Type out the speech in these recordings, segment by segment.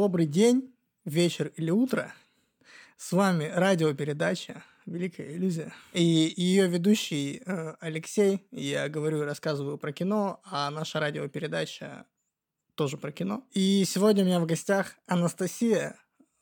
Добрый день, вечер или утро. С вами радиопередача «Великая иллюзия». И ее ведущий э, Алексей. Я говорю и рассказываю про кино, а наша радиопередача тоже про кино. И сегодня у меня в гостях Анастасия,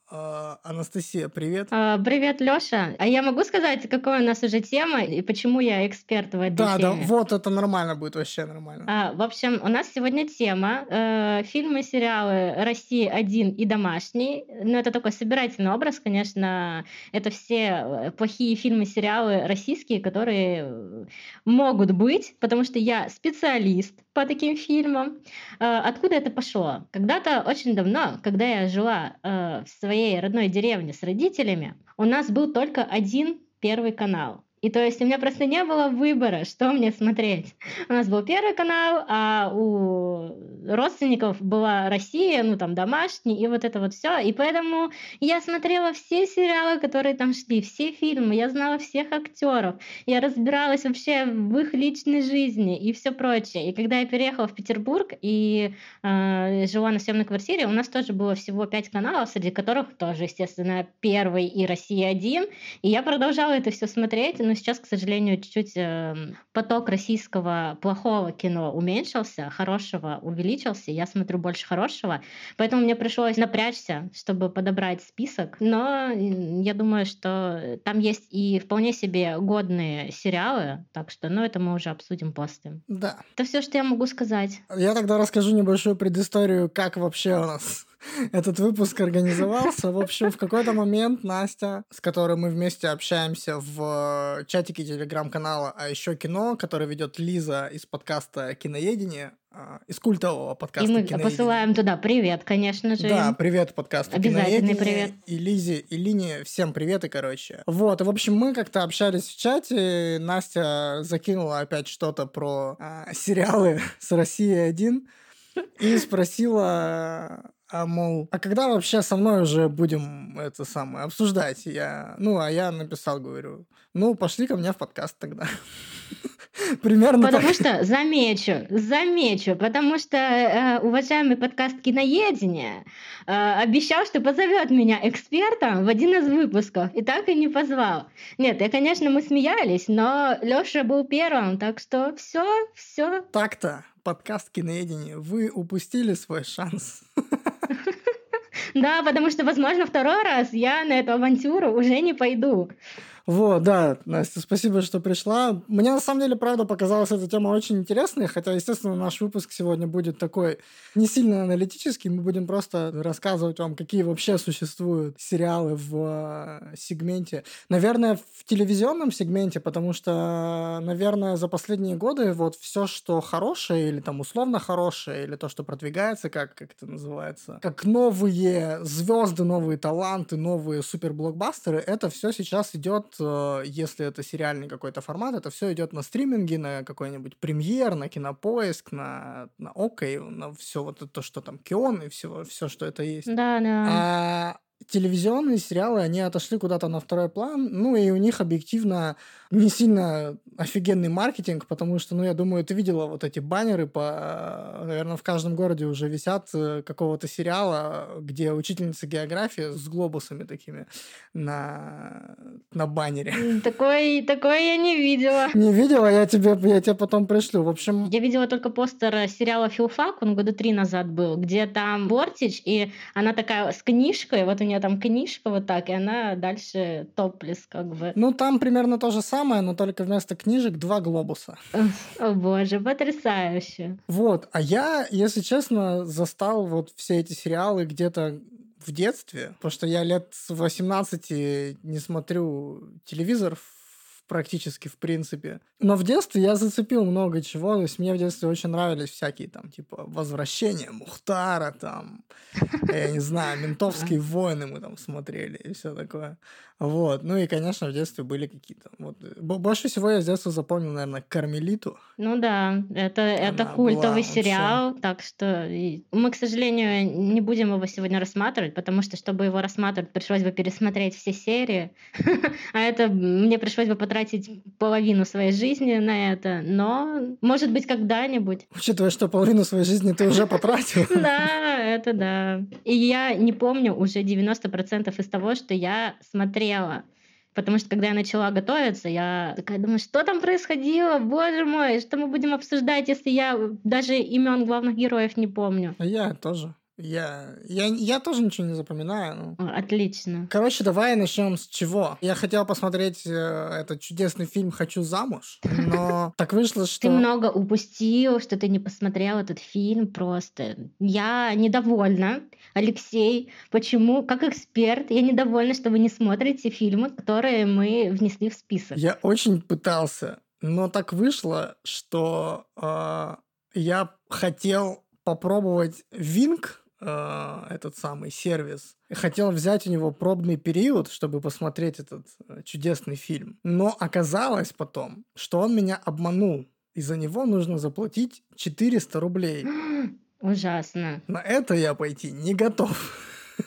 Анастасия, привет. А, привет, Лёша. А я могу сказать, какая у нас уже тема и почему я эксперт в этой Да, да, теме? вот это нормально будет, вообще нормально. А, в общем, у нас сегодня тема э, фильмы, сериалы России один и домашний. Ну, это такой собирательный образ, конечно. Это все э, плохие фильмы, сериалы российские, которые э, могут быть, потому что я специалист по таким фильмам. Э, откуда это пошло? Когда-то очень давно, когда я жила э, в своей своей родной деревне с родителями, у нас был только один первый канал. И то есть у меня просто не было выбора, что мне смотреть. У нас был первый канал, а у родственников была Россия, ну там домашний, и вот это вот все. И поэтому я смотрела все сериалы, которые там шли, все фильмы, я знала всех актеров, я разбиралась вообще в их личной жизни и все прочее. И когда я переехала в Петербург и э, жила на съемной квартире, у нас тоже было всего пять каналов, среди которых тоже, естественно, первый и Россия один. И я продолжала это все смотреть, но сейчас, к сожалению, чуть-чуть э, поток российского плохого кино уменьшился, хорошего увеличился, я смотрю больше хорошего, поэтому мне пришлось напрячься, чтобы подобрать список, но я думаю, что там есть и вполне себе годные сериалы, так что, ну, это мы уже обсудим после. Да. Это все, что я могу сказать. Я тогда расскажу небольшую предысторию, как вообще у нас этот выпуск организовался. В общем, в какой-то момент Настя, с которой мы вместе общаемся в чатике телеграм-канала «А еще кино», который ведет Лиза из подкаста «Киноедение», а, из культового подкаста И мы «Киноедение». посылаем туда привет, конечно же. Да, привет подкасту Обязательный привет. И Лизе, и Лине всем привет и короче. Вот, и в общем мы как-то общались в чате, Настя закинула опять что-то про а, сериалы с Россией 1 и спросила а мол, а когда вообще со мной уже будем это самое обсуждать? Я, ну, а я написал, говорю, ну, пошли ко мне в подкаст тогда. Примерно Потому так. что, замечу, замечу, потому что э, уважаемый подкаст «Киноедение» э, обещал, что позовет меня экспертом в один из выпусков, и так и не позвал. Нет, и, конечно, мы смеялись, но Лёша был первым, так что все, все. Так-то, подкаст «Киноедение», вы упустили свой шанс. Да, потому что, возможно, второй раз я на эту авантюру уже не пойду. Вот, да, Настя, спасибо, что пришла. Мне на самом деле, правда, показалась эта тема очень интересной, хотя, естественно, наш выпуск сегодня будет такой не сильно аналитический, мы будем просто рассказывать вам, какие вообще существуют сериалы в э, сегменте. Наверное, в телевизионном сегменте, потому что, наверное, за последние годы вот все, что хорошее или там условно хорошее, или то, что продвигается, как, как это называется, как новые звезды, новые таланты, новые суперблокбастеры, это все сейчас идет если это сериальный какой-то формат, это все идет на стриминге, на какой-нибудь премьер, на кинопоиск, на, на ОК, на все вот это, что там Кион и все, все, что это есть. Да, да. А телевизионные сериалы, они отошли куда-то на второй план, ну и у них объективно не сильно офигенный маркетинг, потому что, ну, я думаю, ты видела вот эти баннеры по, наверное, в каждом городе уже висят э, какого-то сериала, где учительница географии с глобусами такими на, на баннере. Такое, такое я не видела. Не видела? Я тебе, я тебе потом пришлю. В общем... Я видела только постер сериала «Филфак», он года три назад был, где там Бортич, и она такая с книжкой, вот у нее там книжка вот так, и она дальше топлес как бы. Ну, там примерно то же самое, но только вместо книжек два глобуса. О боже, потрясающе. Вот, а я, если честно, застал вот все эти сериалы где-то в детстве, потому что я лет с 18 не смотрю телевизор практически, в принципе. Но в детстве я зацепил много чего. То есть мне в детстве очень нравились всякие там, типа, возвращения Мухтара, там, я не знаю, ментовские войны мы там смотрели и все такое. Вот. Ну и, конечно, в детстве были какие-то... Вот. Больше всего я с детства запомнил, наверное, Кармелиту. Ну да, это, это культовый сериал, вообще... так что мы, к сожалению, не будем его сегодня рассматривать, потому что, чтобы его рассматривать, пришлось бы пересмотреть все серии, а это мне пришлось бы потратить потратить половину своей жизни на это, но, может быть, когда-нибудь. Учитывая, что половину своей жизни ты уже потратил. Да, это да. И я не помню уже 90% из того, что я смотрела. Потому что когда я начала готовиться, я такая думаю, что там происходило, боже мой, что мы будем обсуждать, если я даже имен главных героев не помню. Я тоже. Я, я, я тоже ничего не запоминаю. Ну. Отлично. Короче, давай начнем с чего. Я хотел посмотреть э, этот чудесный фильм «Хочу замуж», но так вышло, что... Ты много упустил, что ты не посмотрел этот фильм просто. Я недовольна, Алексей. Почему? Как эксперт, я недовольна, что вы не смотрите фильмы, которые мы внесли в список. Я очень пытался, но так вышло, что э, я хотел попробовать Винк, а, этот самый сервис. Хотел взять у него пробный период, чтобы посмотреть этот э, чудесный фильм. Но оказалось потом, что он меня обманул. И за него нужно заплатить 400 рублей. Ужасно. На это я пойти не готов.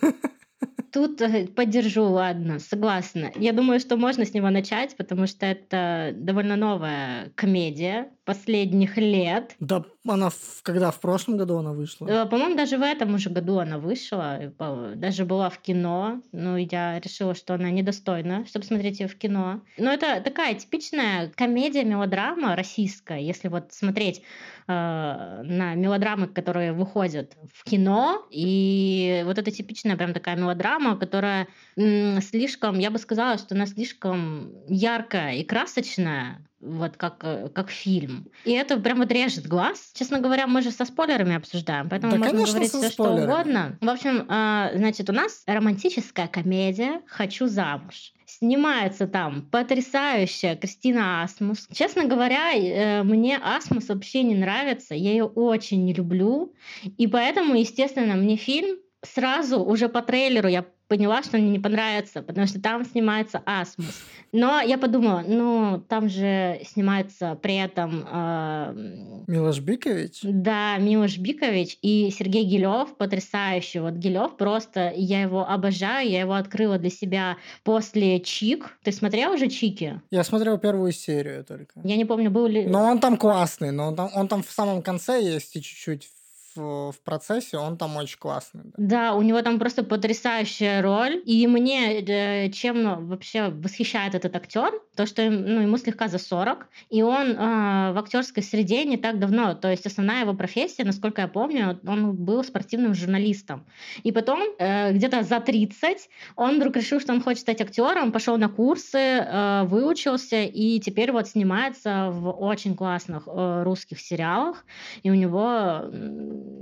Тут э, поддержу, ладно, согласна. Я думаю, что можно с него начать, потому что это довольно новая комедия последних лет. Да, она в, когда в прошлом году она вышла? Э, по-моему, даже в этом уже году она вышла, даже была в кино. Ну, я решила, что она недостойна, чтобы смотреть ее в кино. Но это такая типичная комедия-мелодрама российская, если вот смотреть э, на мелодрамы, которые выходят в кино, и вот это типичная прям такая мелодрама, которая м- слишком, я бы сказала, что она слишком яркая и красочная, вот как, э, как фильм. И это прям вот режет глаз. Честно говоря, мы же со спойлерами обсуждаем, поэтому да, можно говорить все, что угодно. В общем, э, значит, у нас романтическая комедия «Хочу замуж». Снимается там потрясающая Кристина Асмус. Честно говоря, э, мне Асмус вообще не нравится. Я ее очень не люблю. И поэтому, естественно, мне фильм сразу уже по трейлеру я поняла, что мне не понравится, потому что там снимается Асмус. Но я подумала, ну, там же снимается при этом... Э, Милош Бикович? Да, Милош Бикович и Сергей Гилев, потрясающий. Вот Гилев просто, я его обожаю, я его открыла для себя после Чик. Ты смотрел уже Чики? Я смотрел первую серию только. Я не помню, был ли... Но он там классный, но он там, он там в самом конце есть и чуть-чуть в, процессе, он там очень классный. Да. да, у него там просто потрясающая роль. И мне э, чем вообще восхищает этот актер, то, что ну, ему слегка за 40, и он э, в актерской среде не так давно. То есть основная его профессия, насколько я помню, он был спортивным журналистом. И потом, э, где-то за 30, он вдруг решил, что он хочет стать актером, пошел на курсы, э, выучился, и теперь вот снимается в очень классных э, русских сериалах. И у него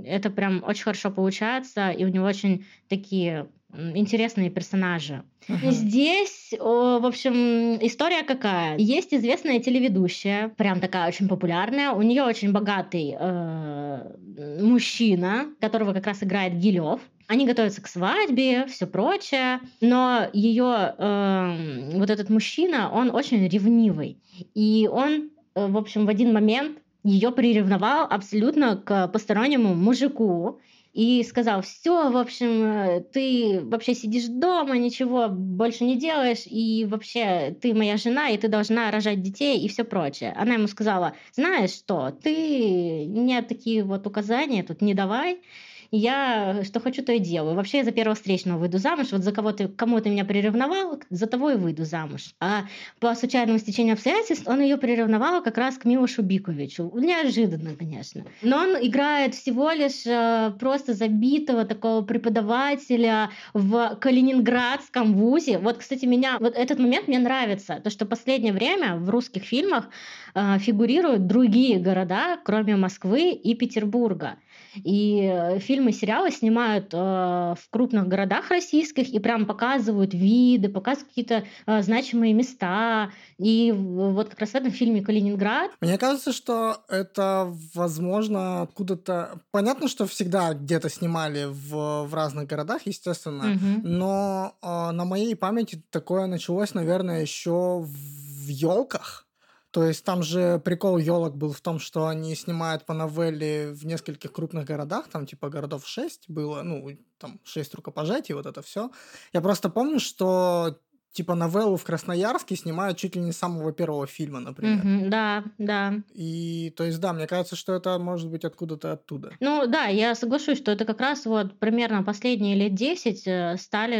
это прям очень хорошо получается, и у него очень такие интересные персонажи. Uh-huh. Здесь, в общем, история какая? Есть известная телеведущая, прям такая очень популярная. У нее очень богатый э, мужчина, которого как раз играет Гилев. Они готовятся к свадьбе, все прочее, но ее э, вот этот мужчина, он очень ревнивый, и он, э, в общем, в один момент ее приревновал абсолютно к постороннему мужику и сказал, все, в общем, ты вообще сидишь дома, ничего больше не делаешь, и вообще ты моя жена, и ты должна рожать детей и все прочее. Она ему сказала, знаешь что, ты мне такие вот указания тут не давай, я что хочу, то и делаю. Вообще я за первого встречного выйду замуж, вот за кого ты, кому ты меня приревновал, за того и выйду замуж. А по случайному стечению обстоятельств он ее приревновал как раз к Милошу Биковичу. Неожиданно, конечно. Но он играет всего лишь э, просто забитого такого преподавателя в Калининградском вузе. Вот, кстати, меня вот этот момент мне нравится, то что последнее время в русских фильмах э, фигурируют другие города, кроме Москвы и Петербурга. И э, фильмы, сериалы снимают э, в крупных городах российских и прям показывают виды, показывают какие-то э, значимые места. И вот как раз в этом фильме «Калининград». Мне кажется, что это, возможно, откуда-то... Понятно, что всегда где-то снимали в, в разных городах, естественно, угу. но э, на моей памяти такое началось, наверное, еще в елках то есть там же прикол елок был в том, что они снимают по новелле в нескольких крупных городах, там типа городов 6 было, ну, там 6 рукопожатий, вот это все. Я просто помню, что типа новеллу в Красноярске снимают чуть ли не с самого первого фильма, например. Мгм. Да, да. И, то есть, да, мне кажется, что это может быть откуда-то оттуда. Ну да, я соглашусь, что это как раз вот примерно последние лет 10 э, стали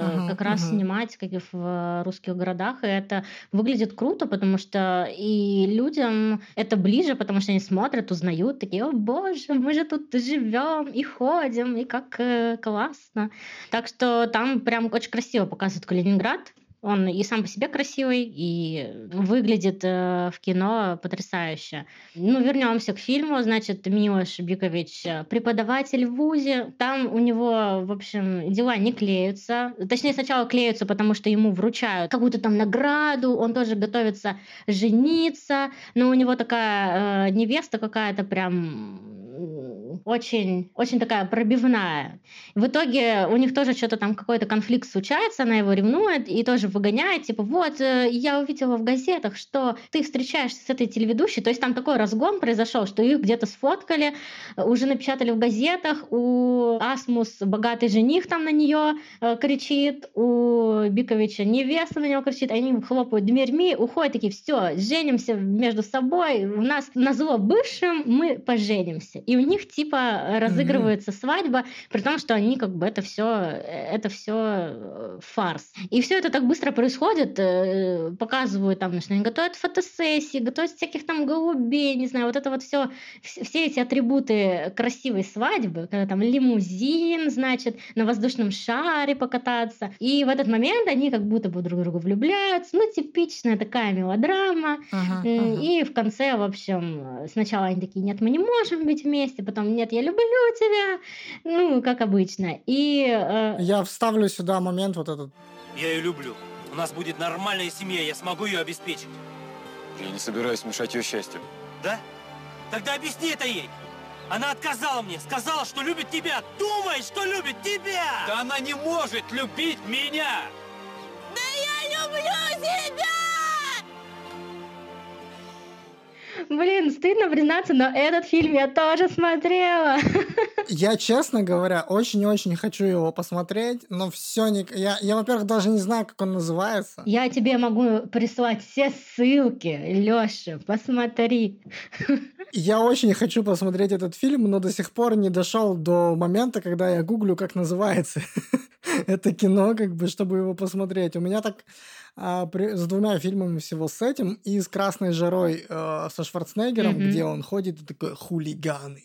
Мгм, как раз мгм. снимать как и в э, русских городах, и это выглядит круто, потому что и людям это ближе, потому что они смотрят, узнают, такие, о боже, мы же тут живем и ходим, и как э, классно. Так что там прям очень красиво показывают Калининград. Он и сам по себе красивый, и выглядит э, в кино потрясающе. Ну, вернемся к фильму. Значит, Милош Бикович э, преподаватель в ВУЗе. Там у него, в общем, дела не клеются. Точнее, сначала клеются, потому что ему вручают какую-то там награду. Он тоже готовится жениться. Но у него такая э, невеста какая-то прям очень, очень такая пробивная. В итоге у них тоже что-то там какой-то конфликт случается, она его ревнует и тоже выгоняет, типа, вот, э, я увидела в газетах, что ты встречаешься с этой телеведущей, то есть там такой разгон произошел, что их где-то сфоткали, э, уже напечатали в газетах, у Асмус богатый жених там на нее э, кричит, у Биковича невеста на него кричит, они хлопают дверьми, уходят такие, все, женимся между собой, у нас на зло бывшим мы поженимся. И у них типа разыгрывается свадьба, при том, что они как бы это все это все фарс. И все это так быстро происходит, э, показывают там, что они готовят фотосессии, готовят всяких там голубей, не знаю, вот это вот все, все эти атрибуты красивой свадьбы, когда там лимузин, значит, на воздушном шаре покататься. И в этот момент они как будто бы друг друга влюбляются. Ну, типичная такая мелодрама. Ага, ага. И в конце, в общем, сначала они такие, нет, мы не можем быть вместе, потом, нет, я люблю тебя, ну, как обычно. И э, Я вставлю сюда момент вот этот. Я ее люблю. У нас будет нормальная семья, я смогу ее обеспечить. Я не собираюсь мешать ее счастью. Да? Тогда объясни это ей. Она отказала мне, сказала, что любит тебя. Думает, что любит тебя. Да она не может любить меня. Блин, стыдно признаться, но этот фильм я тоже смотрела. Я, честно говоря, очень-очень хочу его посмотреть, но все не... Я, я, во-первых, даже не знаю, как он называется. Я тебе могу прислать все ссылки, Лёша, посмотри. Я очень хочу посмотреть этот фильм, но до сих пор не дошел до момента, когда я гуглю, как называется это кино, как бы, чтобы его посмотреть. У меня так а, при- с двумя фильмами всего с этим и с «Красной жарой» э, со Шварценеггером, Мгм. где он ходит и такой «хулиганы».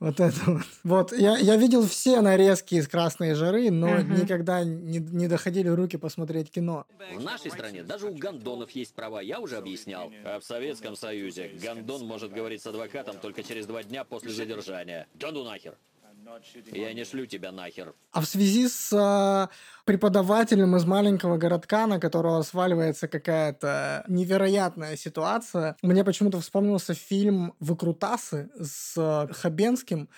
Вот это вот. Вот, я, я видел все нарезки из «Красной жары», но Ага. никогда не, не доходили руки посмотреть кино. В нашей стране даже у гондонов есть права, я уже объяснял. А в Советском Союзе гондон может говорить с адвокатом только через два дня после задержания. Да ну нахер. Я не шлю тебя нахер. А в связи с а, преподавателем из маленького городка, на которого сваливается какая-то невероятная ситуация, мне почему-то вспомнился фильм «Выкрутасы» с а, Хабенским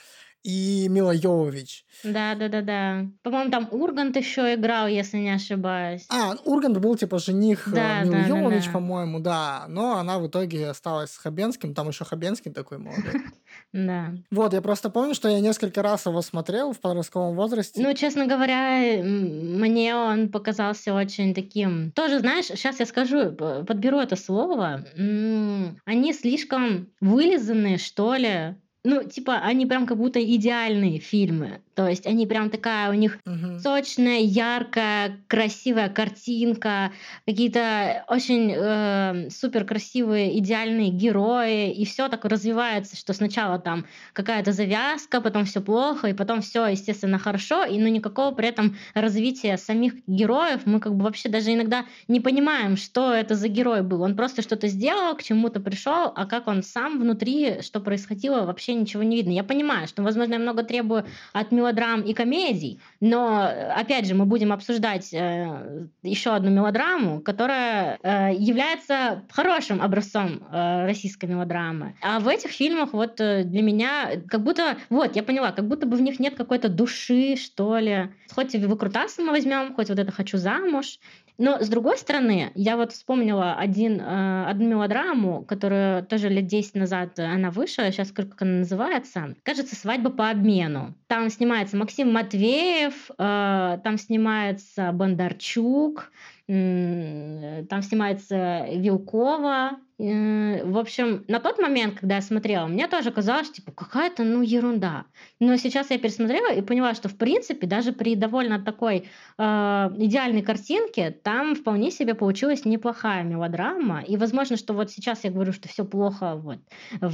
и Мила Йовович. Да, да, да, да. По-моему, там Ургант еще играл, если не ошибаюсь. А, Ургант был типа жених а, Да, Милы да, да, Йовович, да. по-моему, да. Но она в итоге осталась с Хабенским. Там еще Хабенский такой молодой. Да. Вот, я просто помню, что я несколько раз его смотрел в подростковом возрасте. Ну, честно говоря, мне он показался очень таким... Тоже, знаешь, сейчас я скажу, подберу это слово. Они слишком вылизанные, что ли. Ну, типа, они прям как будто идеальные фильмы. То есть они прям такая, у них Мгм. сочная, яркая, красивая картинка, какие-то очень э, супер красивые, идеальные герои, и все так развивается, что сначала там какая-то завязка, потом все плохо, и потом все, естественно, хорошо, и ну никакого при этом развития самих героев мы как бы вообще даже иногда не понимаем, что это за герой был. Он просто что-то сделал, к чему-то пришел, а как он сам внутри, что происходило, вообще ничего не видно. Я понимаю, что, возможно, я много требую от мелодрам и комедий, но, э, опять же, мы будем обсуждать э, еще одну мелодраму, которая э, является хорошим образцом э, российской мелодрамы. А в этих фильмах вот э, для меня как будто, вот, я поняла, как будто бы в них нет какой-то души, что ли. Хоть и выкрутасы мы возьмем, хоть вот это «хочу замуж», но с другой стороны, я вот вспомнила один, э, одну мелодраму, которую тоже лет 10 назад она вышла, сейчас как она называется. Кажется, «Свадьба по обмену». Там снимается Максим Матвеев, э, там снимается Бондарчук, Там снимается Вилкова, Э, в общем, на тот момент, когда я смотрела, мне тоже казалось, типа, какая-то, ну, ерунда. Но сейчас я пересмотрела и поняла, что, в принципе, даже при довольно такой э, идеальной картинке, там вполне себе получилась неплохая мелодрама. И, возможно, что вот сейчас я говорю, что все плохо, вот,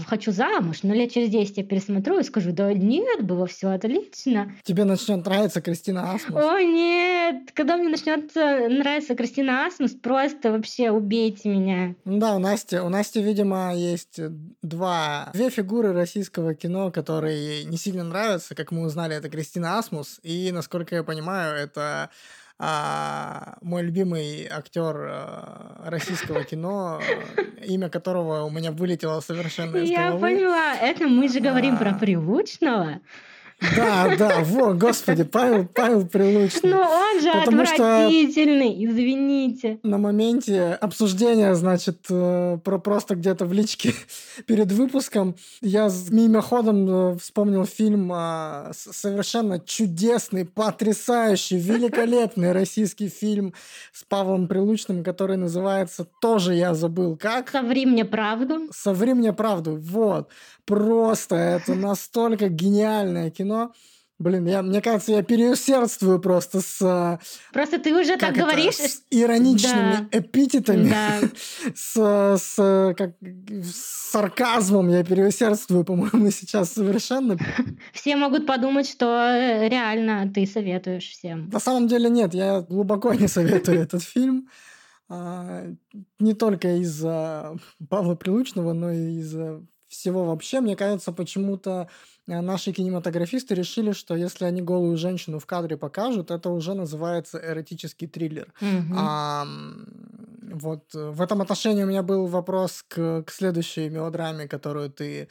хочу замуж, но лет через 10 я пересмотрю и скажу, да нет, было все отлично. Тебе начнет нравиться Кристина Асмус? О, нет! Когда мне начнет нравиться Кристина Асмус, просто вообще убейте меня. Да, у Насти у Насти, видимо, есть два, две фигуры российского кино, которые ей не сильно нравятся. Как мы узнали, это Кристина Асмус. И, насколько я понимаю, это а, мой любимый актер а, российского кино, имя которого у меня вылетело совершенно из Я головы. поняла, это мы же говорим а... про Прилучного. Да, да, вот, господи, Павел, Павел Прилучный. Ну он же Потому отвратительный, что извините. На моменте обсуждения, значит, э, про просто где-то в личке перед выпуском я мимоходом э, вспомнил фильм а, совершенно чудесный, потрясающий, великолепный российский фильм с Павлом Прилучным, который называется «Тоже я забыл как». «Соври мне правду». «Соври мне правду», вот. Просто это настолько гениальное кино. Блин, я, мне кажется, я переусердствую просто с... А, просто ты уже так это, говоришь. С ироничными да. эпитетами, да. с, с, как, с сарказмом я переусердствую, по-моему, сейчас совершенно. Все могут подумать, что э, реально ты советуешь всем. На самом деле нет, я глубоко не советую этот фильм. А, не только из-за Павла Прилучного, но и из-за всего вообще. Мне кажется, почему-то э, наши кинематографисты решили, что если они голую женщину в кадре покажут, это уже называется эротический триллер. Mm-hmm. А, вот э, в этом отношении у меня был вопрос к, к следующей мелодраме, которую ты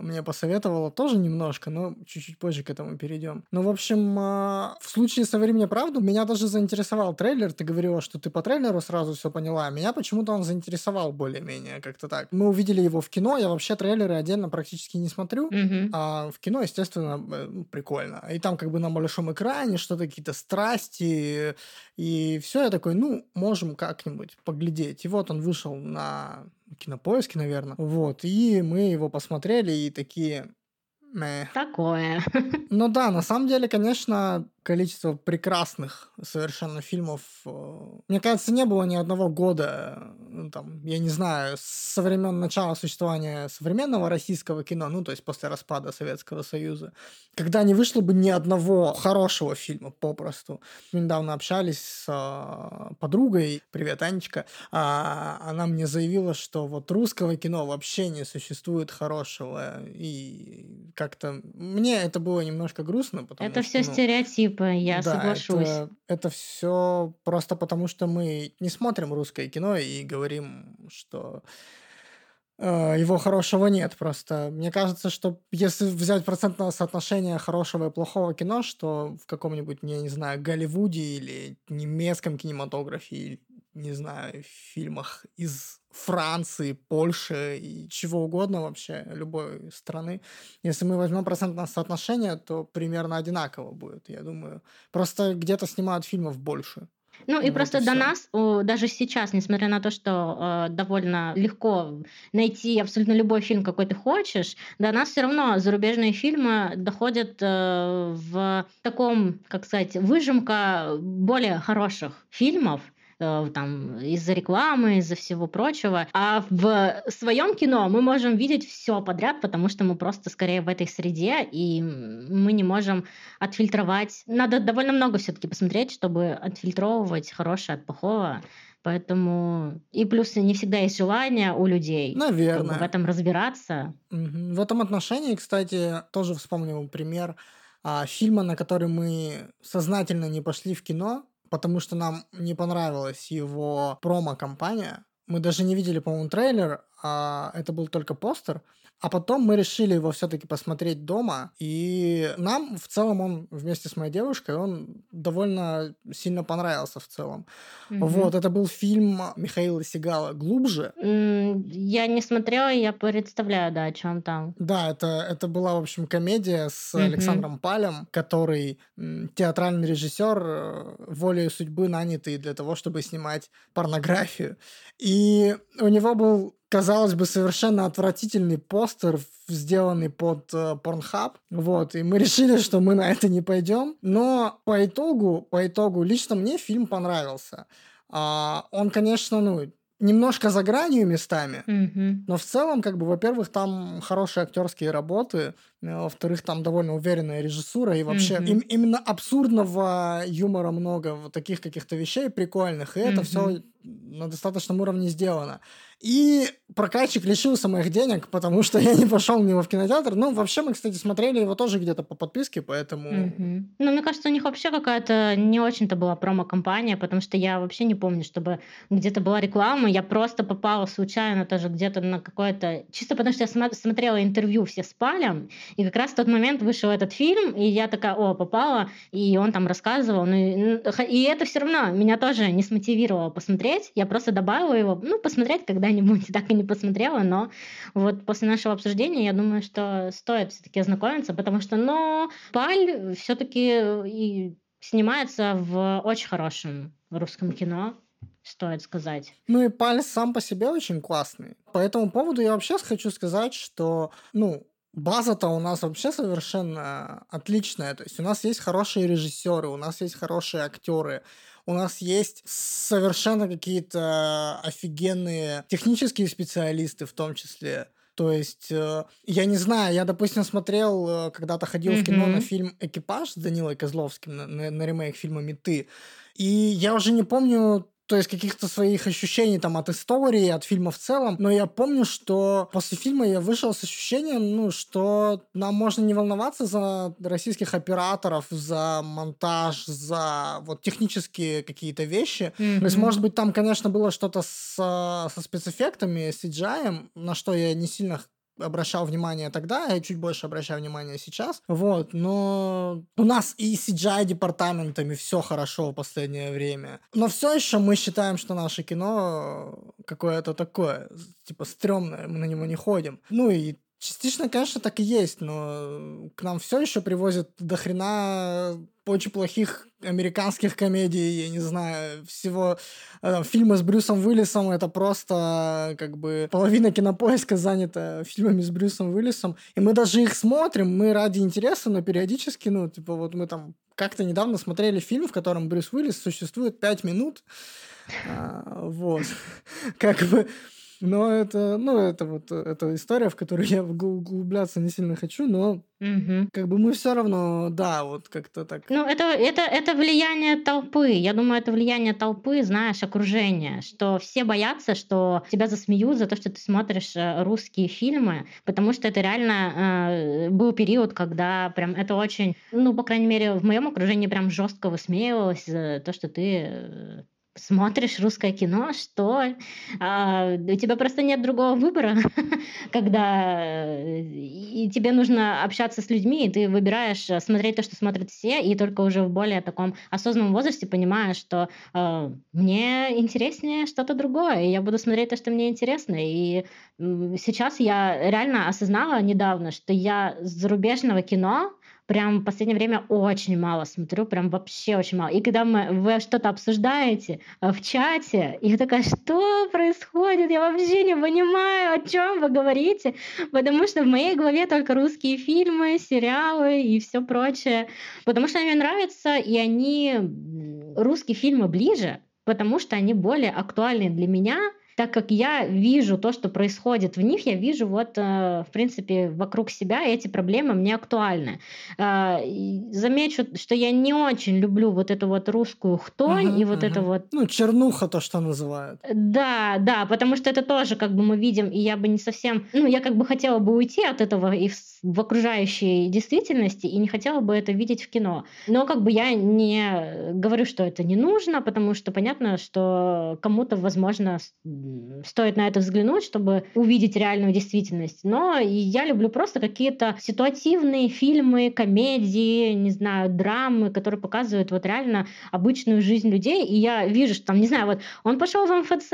мне посоветовала тоже немножко, но чуть-чуть позже к этому перейдем. Ну, в общем, а, в случае «Соври мне правду» меня даже заинтересовал трейлер. Ты говорила, что ты по трейлеру сразу все поняла. Меня почему-то он заинтересовал более-менее как-то так. Мы увидели его в кино, я вообще трейлеры отдельно практически не смотрю, mm-hmm. а в кино, естественно, э, ну, прикольно. И там как бы на большом экране что-то, какие-то страсти, и все, я такой, ну, можем как-нибудь поглядеть. И вот он вышел на кинопоиске, наверное. Вот, и мы его посмотрели и такие... Мэ. Такое. Ну да, на самом деле, конечно, количество прекрасных совершенно фильмов. Э, мне кажется, не было ни одного года, ну, там, я не знаю, со времен начала существования современного российского кино, ну, то есть после распада Советского Союза, когда не вышло бы ни одного хорошего фильма попросту. Мы недавно общались с а, подругой, привет, Анечка, а, она мне заявила, что вот русского кино вообще не существует хорошего, и как-то мне это было немножко грустно, потому это что... все ну, стереотип типа, я да, соглашусь. Это, это все просто потому, что мы не смотрим русское кино и говорим, что э, его хорошего нет. Просто мне кажется, что если взять процентное соотношение хорошего и плохого кино, что в каком-нибудь, я не знаю, Голливуде или немецком кинематографе, не знаю, фильмах из Франции, Польши и чего угодно вообще, любой страны. Если мы возьмем процентное соотношение, то примерно одинаково будет, я думаю. Просто где-то снимают фильмов больше. Ну и вот просто и до нас, даже сейчас, несмотря на то, что э, довольно легко найти абсолютно любой фильм, какой ты хочешь, до нас все равно зарубежные фильмы доходят э, в таком, как сказать, выжимка более хороших фильмов, там из-за рекламы, из-за всего прочего. А в своем кино мы можем видеть все подряд, потому что мы просто скорее в этой среде, и мы не можем отфильтровать. Надо довольно много все-таки посмотреть, чтобы отфильтровывать хорошее от плохого. Поэтому и плюс не всегда есть желание у людей Наверное. в этом разбираться. В этом отношении, кстати, тоже вспомнил пример а, фильма, на который мы сознательно не пошли в кино, потому что нам не понравилась его промо-компания. Мы даже не видели, по-моему, трейлер, а это был только постер. А потом мы решили его все-таки посмотреть дома, и нам в целом он вместе с моей девушкой, он довольно сильно понравился в целом. Угу. Вот, это был фильм Михаила Сигала «Глубже». Я не смотрела, я представляю, да, о чем там. Да, это, это была, в общем, комедия с угу. Александром Палем, который театральный режиссер, э, волей судьбы нанятый для того, чтобы снимать порнографию. И у него был казалось бы, совершенно отвратительный постер, сделанный под э, Pornhub. Вот, и мы решили, что мы на это не пойдем. Но по итогу, по итогу, лично мне фильм понравился. А, он, конечно, ну, немножко за гранью местами, mm-hmm. но в целом, как бы, во-первых, там хорошие актерские работы, э, во-вторых, там довольно уверенная режиссура, и вообще mm-hmm. им, именно абсурдного юмора много, вот таких каких-то вещей прикольных, и mm-hmm. это все на достаточном уровне сделано. И прокатчик лишился моих денег, потому что я не пошел в него в кинотеатр. Ну, вообще, мы, кстати, смотрели его тоже где-то по подписке, поэтому... Mm-hmm. Ну, мне кажется, у них вообще какая-то не очень-то была промо-компания, потому что я вообще не помню, чтобы где-то была реклама. Я просто попала случайно тоже где-то на какое-то... Чисто потому что я смотрела интервью все с Палем, и как раз в тот момент вышел этот фильм, и я такая, о, попала, и он там рассказывал. Ну, и, и это все равно меня тоже не смотивировало посмотреть. Я просто добавила его, ну, посмотреть, когда когда-нибудь, так и не посмотрела, но вот после нашего обсуждения я думаю, что стоит все-таки ознакомиться, потому что, но Паль все-таки и снимается в очень хорошем русском кино, стоит сказать. Ну и Паль сам по себе очень классный. По этому поводу я вообще хочу сказать, что, ну, база-то у нас вообще совершенно отличная. То есть у нас есть хорошие режиссеры, у нас есть хорошие актеры, у нас есть совершенно какие-то офигенные технические специалисты в том числе. То есть, э, я не знаю, я, допустим, смотрел, э, когда-то ходил mm-hmm. в кино на фильм «Экипаж» с Данилой Козловским, на, на, на ремейк фильма «Меты», и я уже не помню то есть каких-то своих ощущений там от истории, от фильма в целом. Но я помню, что после фильма я вышел с ощущением, ну, что нам можно не волноваться за российских операторов, за монтаж, за вот технические какие-то вещи. Mm-hmm. То есть, может быть, там, конечно, было что-то с, со спецэффектами, с CGI, на что я не сильно обращал внимание тогда, я чуть больше обращаю внимание сейчас. Вот, но у нас и CGI департаментами все хорошо в последнее время. Но все еще мы считаем, что наше кино какое-то такое, типа, стрёмное, мы на него не ходим. Ну и Частично, конечно, так и есть, но к нам все еще привозят до хрена очень плохих американских комедий, я не знаю, всего э, фильмы с Брюсом Уиллисом, это просто как бы половина кинопоиска занята фильмами с Брюсом Уиллисом, и мы даже их смотрим, мы ради интереса, но периодически, ну, типа вот мы там как-то недавно смотрели фильм, в котором Брюс Уиллис существует пять минут, а, вот, как бы но это, ну, это вот эта история, в которую я углубляться не сильно хочу, но угу. как бы мы все равно, да, вот как-то так. Ну, это, это, это влияние толпы. Я думаю, это влияние толпы, знаешь, окружения, что все боятся, что тебя засмеют за то, что ты смотришь э, русские фильмы, потому что это реально э, был период, когда прям это очень, ну, по крайней мере, в моем окружении прям жестко высмеивалось за то, что ты э, смотришь русское кино, что а, у тебя просто нет другого выбора, когда э, и тебе нужно общаться с людьми, и ты выбираешь э, смотреть то, что смотрят все, и только уже в более таком осознанном возрасте понимаешь, что э, мне интереснее что-то другое, и я буду смотреть то, что мне интересно. И сейчас я реально осознала недавно, что я зарубежного кино прям в последнее время очень мало смотрю, прям вообще очень мало. И когда мы, вы что-то обсуждаете э, в чате, я такая, что происходит? Я вообще не понимаю, о чем вы говорите, потому что в моей голове только русские фильмы, сериалы и все прочее, потому что они мне нравятся, и они русские фильмы ближе, потому что они более актуальны для меня, так как я вижу то, что происходит в них, я вижу вот, э, в принципе, вокруг себя, эти проблемы мне актуальны. Э, замечу, что я не очень люблю вот эту вот русскую хтонь uh-huh, и вот uh-huh. это вот... Ну, чернуха то, что называют. Да, да, потому что это тоже как бы мы видим, и я бы не совсем... Ну, я как бы хотела бы уйти от этого и в, в окружающей действительности, и не хотела бы это видеть в кино. Но как бы я не говорю, что это не нужно, потому что понятно, что кому-то, возможно, стоит на это взглянуть, чтобы увидеть реальную действительность. Но я люблю просто какие-то ситуативные фильмы, комедии, не знаю, драмы, которые показывают вот реально обычную жизнь людей. И я вижу, что там, не знаю, вот он пошел в МФЦ,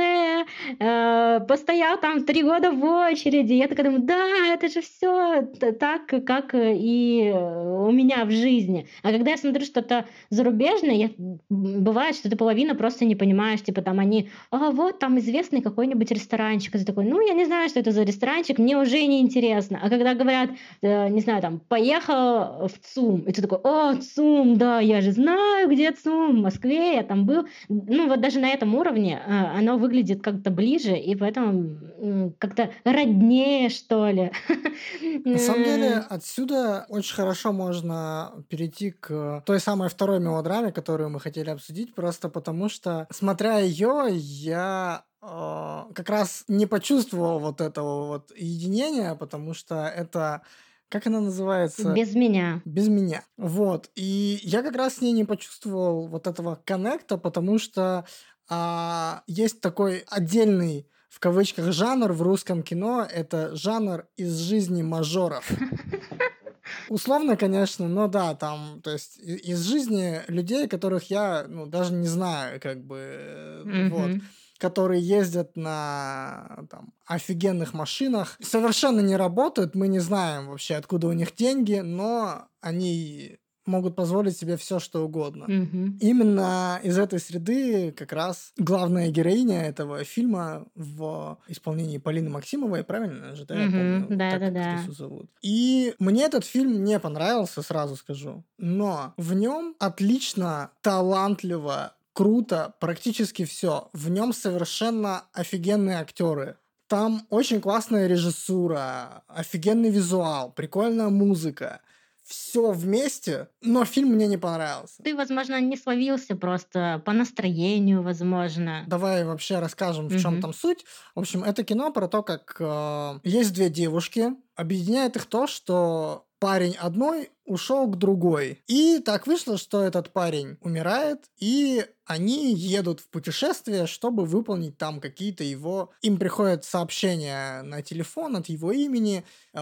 э, постоял там три года в очереди. Я такая думаю, да, это же все так, как и у меня в жизни. А когда я смотрю что-то зарубежное, я, бывает, что ты половина просто не понимаешь, типа там они, а вот там известный какой-нибудь ресторанчик, и ты такой, ну я не знаю, что это за ресторанчик, мне уже не интересно. А когда говорят, э, не знаю, там, поехал в ЦУМ, и ты такой, о, ЦУМ, да, я же знаю, где ЦУМ, в Москве, я там был. Ну вот даже на этом уровне э, оно выглядит как-то ближе, и поэтому как-то роднее, что ли. На самом деле, отсюда очень хорошо можно перейти к той самой второй мелодраме, которую мы хотели обсудить, просто потому что, смотря ее, я э, как раз не почувствовал вот этого вот единения, потому что это как она называется? Без меня. Без меня. Вот. И я как раз с ней не почувствовал вот этого коннекта, потому что а, есть такой отдельный в кавычках жанр в русском кино. Это жанр из жизни мажоров. Условно, конечно, но да, там, то есть из жизни людей, которых я, ну, даже не знаю, как бы, mm-hmm. вот, которые ездят на там, офигенных машинах, совершенно не работают, мы не знаем вообще, откуда у них деньги, но они могут позволить себе все, что угодно. Угу. Именно из этой среды как раз главная героиня этого фильма в исполнении Полины Максимовой, правильно же, да? Угу. Я помню, да, да, да. зовут. И мне этот фильм не понравился, сразу скажу. Но в нем отлично, талантливо, круто, практически все. В нем совершенно офигенные актеры. Там очень классная режиссура, офигенный визуал, прикольная музыка все вместе, но фильм мне не понравился. Ты, возможно, не словился просто по настроению, возможно. Давай вообще расскажем, в чем там суть. В общем, это кино про то, как э, есть две девушки, объединяет их то, что парень одной ушел к другой. И так вышло, что этот парень умирает, и они едут в путешествие, чтобы выполнить там какие-то его... Им приходят сообщения на телефон от его имени э,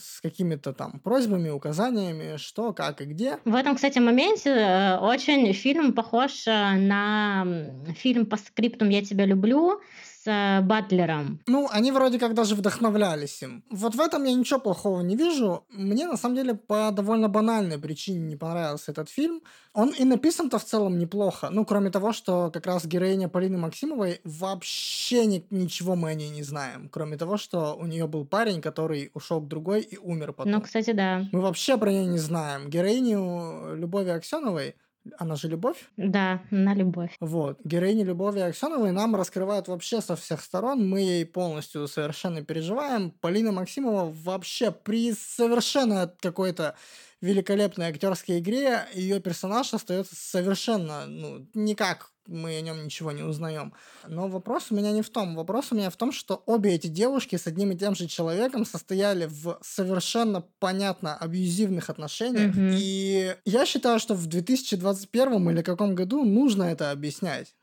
с какими-то там просьбами, указаниями, что, как и где. В этом, кстати, моменте э, очень фильм похож э, на фильм по скриптум «Я тебя люблю» с э, Батлером. Ну, они вроде как даже вдохновлялись им. Вот в этом я ничего плохого не вижу. Мне, на самом деле, по довольно банальной причине не понравился этот фильм. Он и написан-то в целом неплохо. Ну, кроме того, что как раз героиня Полины Максимовой вообще ни, ничего мы о ней не знаем. Кроме того, что у нее был парень, который ушел к другой и умер потом. Ну, кстати, да. Мы вообще про нее не знаем. Героиню Любови Аксеновой она же любовь? Да, на любовь. Вот. Героини Любови Аксеновой нам раскрывают вообще со всех сторон. Мы ей полностью совершенно переживаем. Полина Максимова вообще при совершенно какой-то великолепной актерской игре ее персонаж остается совершенно, ну, никак мы о нем ничего не узнаем. Но вопрос у меня не в том. Вопрос у меня в том, что обе эти девушки с одним и тем же человеком состояли в совершенно понятно абьюзивных отношениях. Mm-hmm. И я считаю, что в 2021 или каком году нужно это объяснять.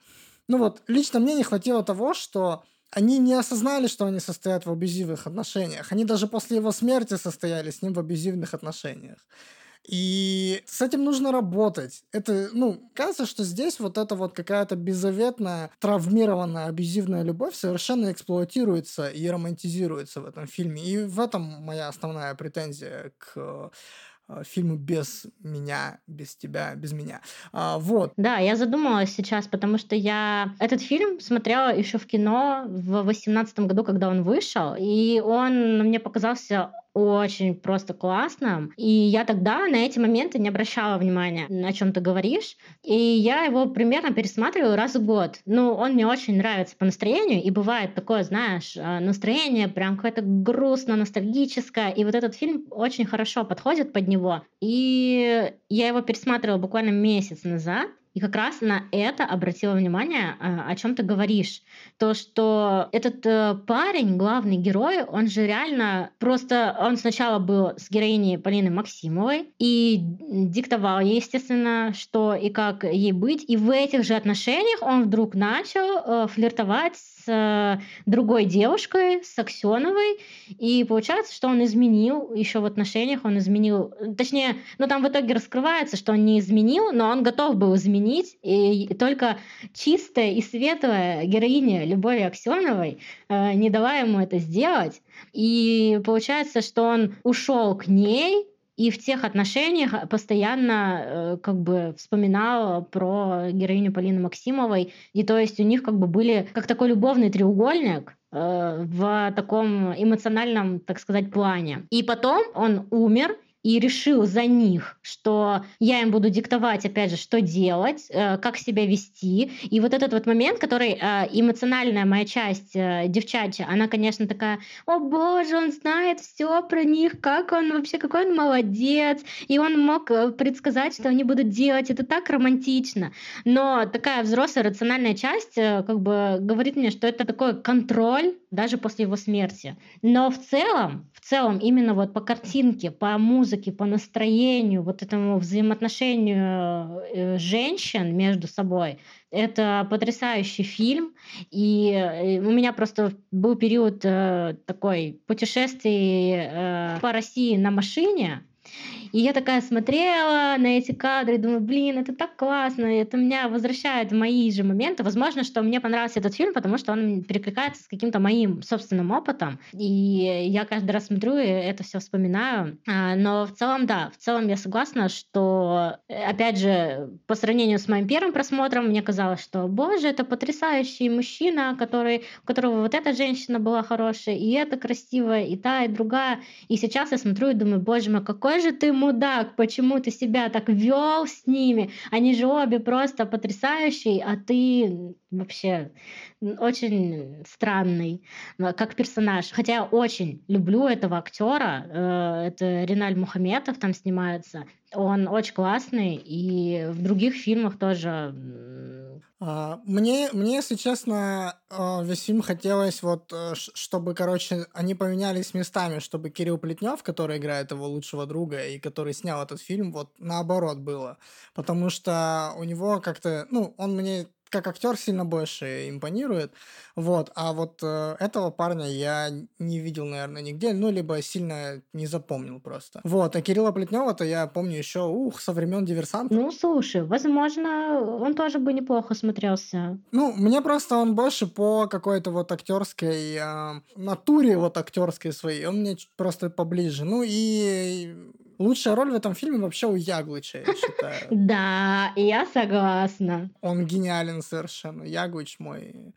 Ну вот, лично мне не хватило того, что они не осознали, что они состоят в абьюзивных отношениях. Они даже после его смерти состояли с ним в абьюзивных отношениях. И с этим нужно работать. Это, ну, кажется, что здесь вот эта вот какая-то беззаветная, травмированная, абьюзивная любовь совершенно эксплуатируется и романтизируется в этом фильме. И в этом моя основная претензия к э, фильму без меня, без тебя, без меня. А, вот. Да, я задумалась сейчас, потому что я этот фильм смотрела еще в кино в восемнадцатом году, когда он вышел, и он мне показался очень просто классно. И я тогда на эти моменты не обращала внимания, о чем ты говоришь. И я его примерно пересматриваю раз в год. Ну, он мне очень нравится по настроению, и бывает такое, знаешь, э, настроение прям какое-то грустно, ностальгическое, и вот этот фильм очень хорошо подходит под него. И я его пересматривала буквально месяц назад, И как раз на это обратила внимание, а, о чем ты говоришь. То, что этот э, парень, главный герой, он же реально просто... Он сначала был с героиней Полины Максимовой и диктовал ей, естественно, что и как ей быть. И в этих же отношениях он вдруг начал э, флиртовать с э, другой девушкой, с Аксеновой. И получается, что он изменил еще в отношениях, он изменил... Точнее, ну там в итоге раскрывается, что он не изменил, но он готов был изменить. И только чистая и светлая героиня Любови Аксеновой э, не дала ему это сделать. И получается, что он ушел к ней, и в тех отношениях постоянно э, как бы вспоминал про героиню Полины Максимовой. И то есть у них как бы были как такой любовный треугольник, э, в таком эмоциональном, так сказать, плане. И потом он умер, и решил за них, что я им буду диктовать, опять же, что делать, э, как себя вести. И вот этот вот момент, который э, эмоциональная моя часть э, девчачья, она, конечно, такая, о боже, он знает все про них, как он вообще, какой он молодец, и он мог предсказать, что они будут делать, это так романтично. Но такая взрослая рациональная часть как бы говорит мне, что это такой контроль даже после его смерти. Но в целом, в целом именно вот по картинке, по музыке, по настроению, вот этому взаимоотношению э, женщин между собой, это потрясающий фильм. И э, у меня просто был период э, такой путешествий по России на машине, и я такая смотрела на эти кадры думаю, блин, это так классно, это меня возвращает в мои же моменты. Возможно, что мне понравился этот фильм, потому что он перекликается с каким-то моим собственным опытом. И я каждый раз смотрю и это все вспоминаю. А, но в целом, да, в целом я согласна, что, опять же, по сравнению с моим первым просмотром, мне казалось, что, боже, это потрясающий мужчина, который, у которого вот эта женщина была хорошая, и эта красивая, и та, и другая. И сейчас я смотрю и думаю, боже мой, какой же ты мудак, почему ты себя так вел с ними? Они же обе просто потрясающие, а ты вообще очень странный как персонаж. Хотя я очень люблю этого актера. Э, это Риналь Мухаметов там снимается. Он очень классный, и в других фильмах тоже а, мне, мне, если честно, а, весь фильм хотелось вот, э, чтобы, короче, они поменялись местами, чтобы Кирилл Плетнев, который играет его лучшего друга и который снял этот фильм, вот наоборот было. Потому что у него как-то, ну, он мне как актер сильно больше импонирует. Вот. А вот э, этого парня я не видел, наверное, нигде, ну, либо сильно не запомнил просто. Вот. А Кирилла Плетнева-то я помню еще, ух, со времен диверсанта. Ну, слушай, возможно, он тоже бы неплохо смотрелся. Ну, мне просто он больше по какой-то вот актерской э, натуре вот актерской своей, он мне просто поближе. Ну и Лучшая роль в этом фильме вообще у Яглыча, я считаю. Да, я согласна. Он гениален совершенно. Яглыч мой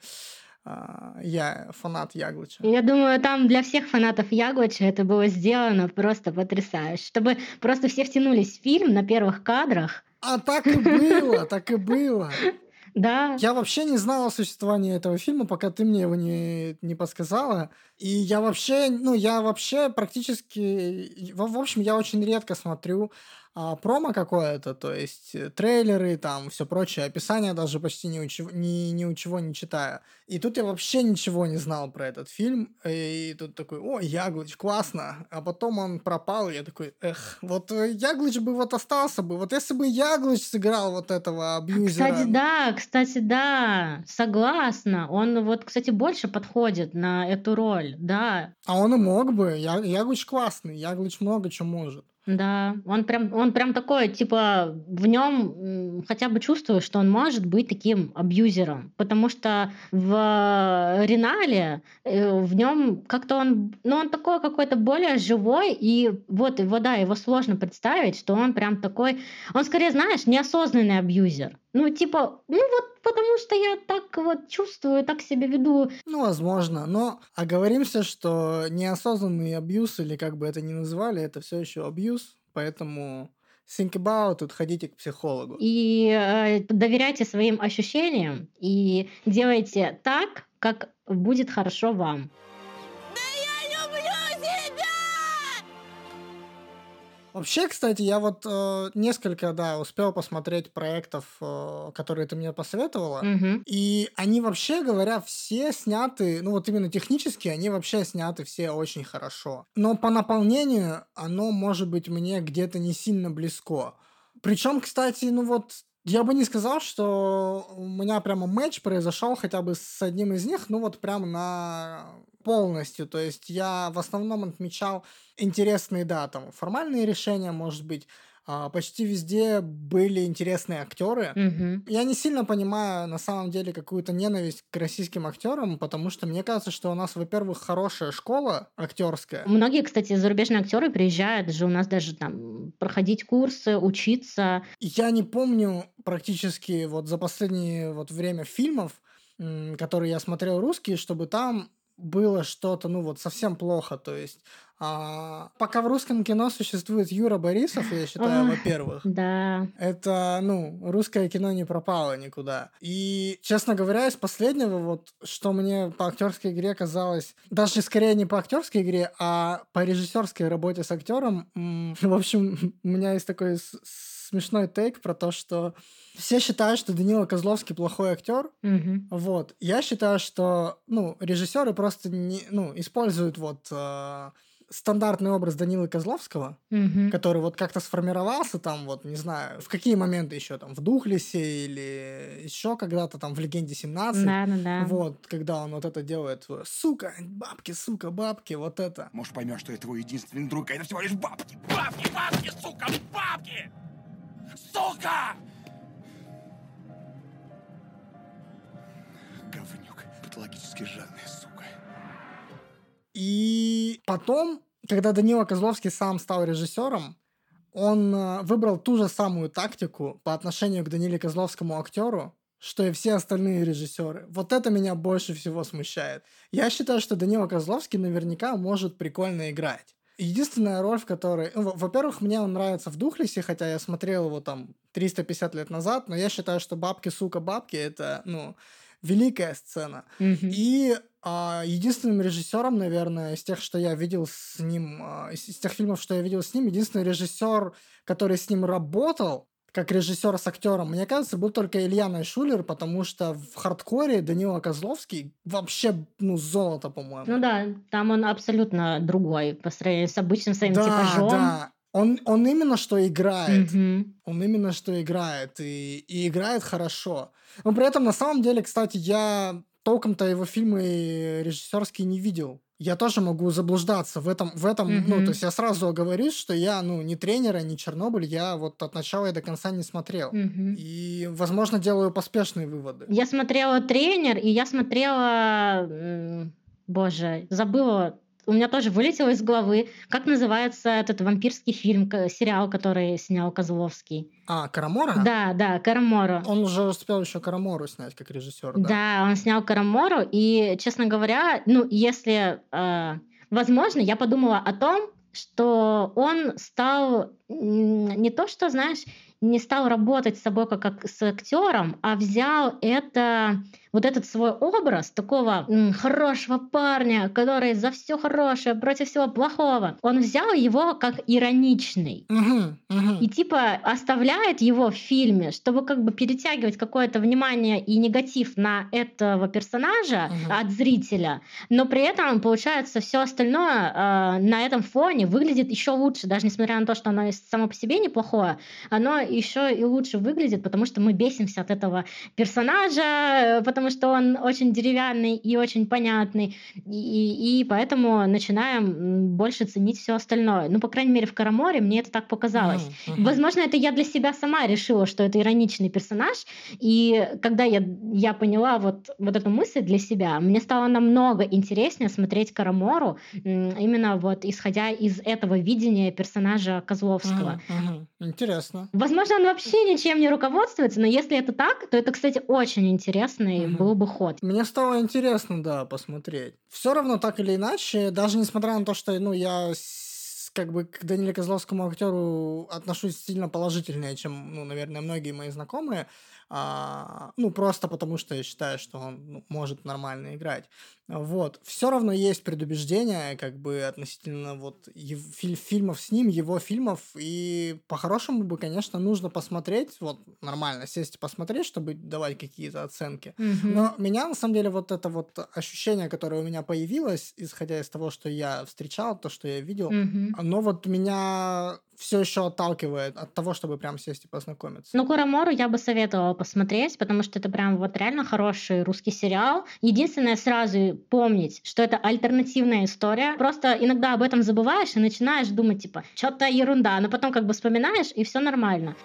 а, я фанат Яглыча. Я думаю, там для всех фанатов Яглыча это было сделано просто потрясающе, чтобы просто все втянулись в фильм на первых кадрах. А так и было, так и было. Да. Я вообще не знала о существовании этого фильма, пока ты мне его не, не подсказала. И я вообще, ну, я вообще практически... В, в общем, я очень редко смотрю а, промо какое-то, то есть э, трейлеры, там, все прочее, описание даже почти ни у, чего, ни, ни у чего не читаю. И тут я вообще ничего не знал про этот фильм, и тут такой, о, Яглыч, классно, а потом он пропал, и я такой, эх, вот э, Яглыч бы вот остался бы, вот если бы Яглыч сыграл вот этого абьюзера. Кстати, да, кстати, да, согласна, он вот, кстати, больше подходит на эту роль, да. А он и мог бы, Яглыч классный, Яглыч много чего может. Да, он прям, он прям такой, типа, в нем хотя бы чувствую, что он может быть таким абьюзером, потому что в Ренале э, в нем как-то он, ну, он такой какой-то более живой, и вот его, да, его сложно представить, что он прям такой, он скорее, знаешь, неосознанный абьюзер. Ну, типа, ну вот потому что я так вот чувствую, так себя веду. Ну, возможно, но оговоримся, что неосознанный абьюз, или как бы это ни называли, это все еще абьюз, поэтому think about it, ходите к психологу. И э, доверяйте своим ощущениям и делайте так, как будет хорошо вам. Вообще, кстати, я вот э, несколько, да, успел посмотреть проектов, э, которые ты мне посоветовала. Мгм. И они вообще говоря, все сняты, ну вот именно технически, они вообще сняты все очень хорошо. Но по наполнению оно может быть мне где-то не сильно близко. Причем, кстати, ну вот я бы не сказал, что у меня прямо матч произошел хотя бы с одним из них, ну вот прям на полностью. То есть я в основном отмечал интересные, да, там формальные решения, может быть, а, почти везде были интересные актеры. Мгм. Я не сильно понимаю на самом деле какую-то ненависть к российским актерам, потому что мне кажется, что у нас, во-первых, хорошая школа актерская. Многие, кстати, зарубежные актеры приезжают же у нас даже там проходить курсы, учиться. Я не помню практически вот за последнее вот время фильмов, которые я смотрел русские, чтобы там было что-то, ну вот, совсем плохо. То есть, а, пока в русском кино существует Юра Борисов, я считаю, во-первых, Да. это, ну, русское кино не пропало никуда. И, честно говоря, из последнего, вот, что мне по актерской игре казалось, даже скорее не по актерской игре, а по режиссерской работе с актером, в общем, у меня есть такой смешной тейк про то, что все считают, что Данила Козловский плохой актер, Мгм. вот. Я считаю, что, ну, режиссеры просто не, ну, используют вот э, стандартный образ Данилы Козловского, Мгм. который вот как-то сформировался там, вот, не знаю, в какие моменты еще там, в Духлесе или еще когда-то там в Легенде 17. Да, да, да. Вот, когда он вот это делает, сука, бабки, сука, бабки, вот это. Может, поймешь, что я твой единственный друг, а это всего лишь бабки. Бабки, бабки, сука, бабки! Сука! Говнюк, патологически жадная сука. И потом, когда Данила Козловский сам стал режиссером, он э, выбрал ту же самую тактику по отношению к Даниле Козловскому актеру, что и все остальные режиссеры. Вот это меня больше всего смущает. Я считаю, что Данила Козловский наверняка может прикольно играть. Единственная роль, в которой... ну, во- во-первых, мне он нравится в Духлесе, хотя я смотрел его там 350 лет назад, но я считаю, что «Бабки, сука, бабки» — это, ну, великая сцена. Мгм. И а, единственным режиссером, наверное, из тех, что я видел с ним, а, из, из тех фильмов, что я видел с ним, единственный режиссер, который с ним работал, как режиссер с актером, мне кажется, был только Илья Найшулер, потому что в хардкоре Данила Козловский вообще, ну, золото, по-моему. Ну да, там он абсолютно другой по сравнению с обычным своим да, типажом. да. Он, он именно что играет. Мгм. Он именно что играет. И, и играет хорошо. Но при этом, на самом деле, кстати, я толком-то его фильмы режиссерские не видел. Я тоже могу заблуждаться в этом, в этом, ну, Мгм. то есть я сразу оговорюсь, что я, ну, не тренера, не Чернобыль, я вот от начала и до конца не смотрел. Мгм. И, возможно, делаю поспешные выводы. Я смотрела тренер, и я смотрела, боже, забыла, у меня тоже вылетело из головы, как называется этот вампирский фильм, сериал, который снял Козловский. А, Карамора? Да, да, Караморо. Он уже успел еще Карамору снять как режиссер, да. Да, он снял Карамору, и, честно говоря, ну, если э, возможно, я подумала о том, что он стал не то, что, знаешь, не стал работать с собой как, как с актером, а взял это вот этот свой образ такого м, хорошего парня, который за все хорошее против всего плохого. Он взял его как ироничный. Мгм, мгм. И типа оставляет его в фильме, чтобы как бы перетягивать какое-то внимание и негатив на этого персонажа Мгм. от зрителя, но при этом получается все остальное э, на этом фоне выглядит еще лучше, даже несмотря на то, что оно само по себе неплохое, оно еще и лучше выглядит, потому что мы бесимся от этого персонажа, э, потому что он очень деревянный и очень понятный, и, и поэтому начинаем больше ценить все остальное. Ну, по крайней мере, в Караморе мне это так показалось. Мгм. Возможно, это я для себя сама решила, что это ироничный персонаж. И когда я, я поняла вот, вот эту мысль для себя, мне стало намного интереснее смотреть Карамору, именно вот исходя из этого видения персонажа Козловского. Мгм, мгм. Интересно. Возможно, он вообще ничем не руководствуется, но если это так, то это, кстати, очень интересный Мгм. был бы ход. Мне стало интересно, да, посмотреть. Все равно, так или иначе, даже несмотря на то, что, ну, я как бы к Даниле Козловскому актеру отношусь сильно положительнее, чем, ну, наверное, многие мои знакомые. А, ну, просто потому что я считаю, что он ну, может нормально играть. Вот. Все равно есть предубеждения, как бы, относительно вот фи- фильмов с ним, его фильмов, и по-хорошему бы, конечно, нужно посмотреть, вот, нормально сесть и посмотреть, чтобы давать какие-то оценки. Мгм. Но меня, на самом деле, вот это вот ощущение, которое у меня появилось, исходя из того, что я встречал, то, что я видел, Мгм. оно вот меня все еще отталкивает от того, чтобы прям сесть и познакомиться. Ну, Курамору я бы советовала посмотреть, потому что это прям вот реально хороший русский сериал. Единственное, сразу помнить, что это альтернативная история. Просто иногда об этом забываешь и начинаешь думать, типа, что-то ерунда, но потом как бы вспоминаешь, и все нормально.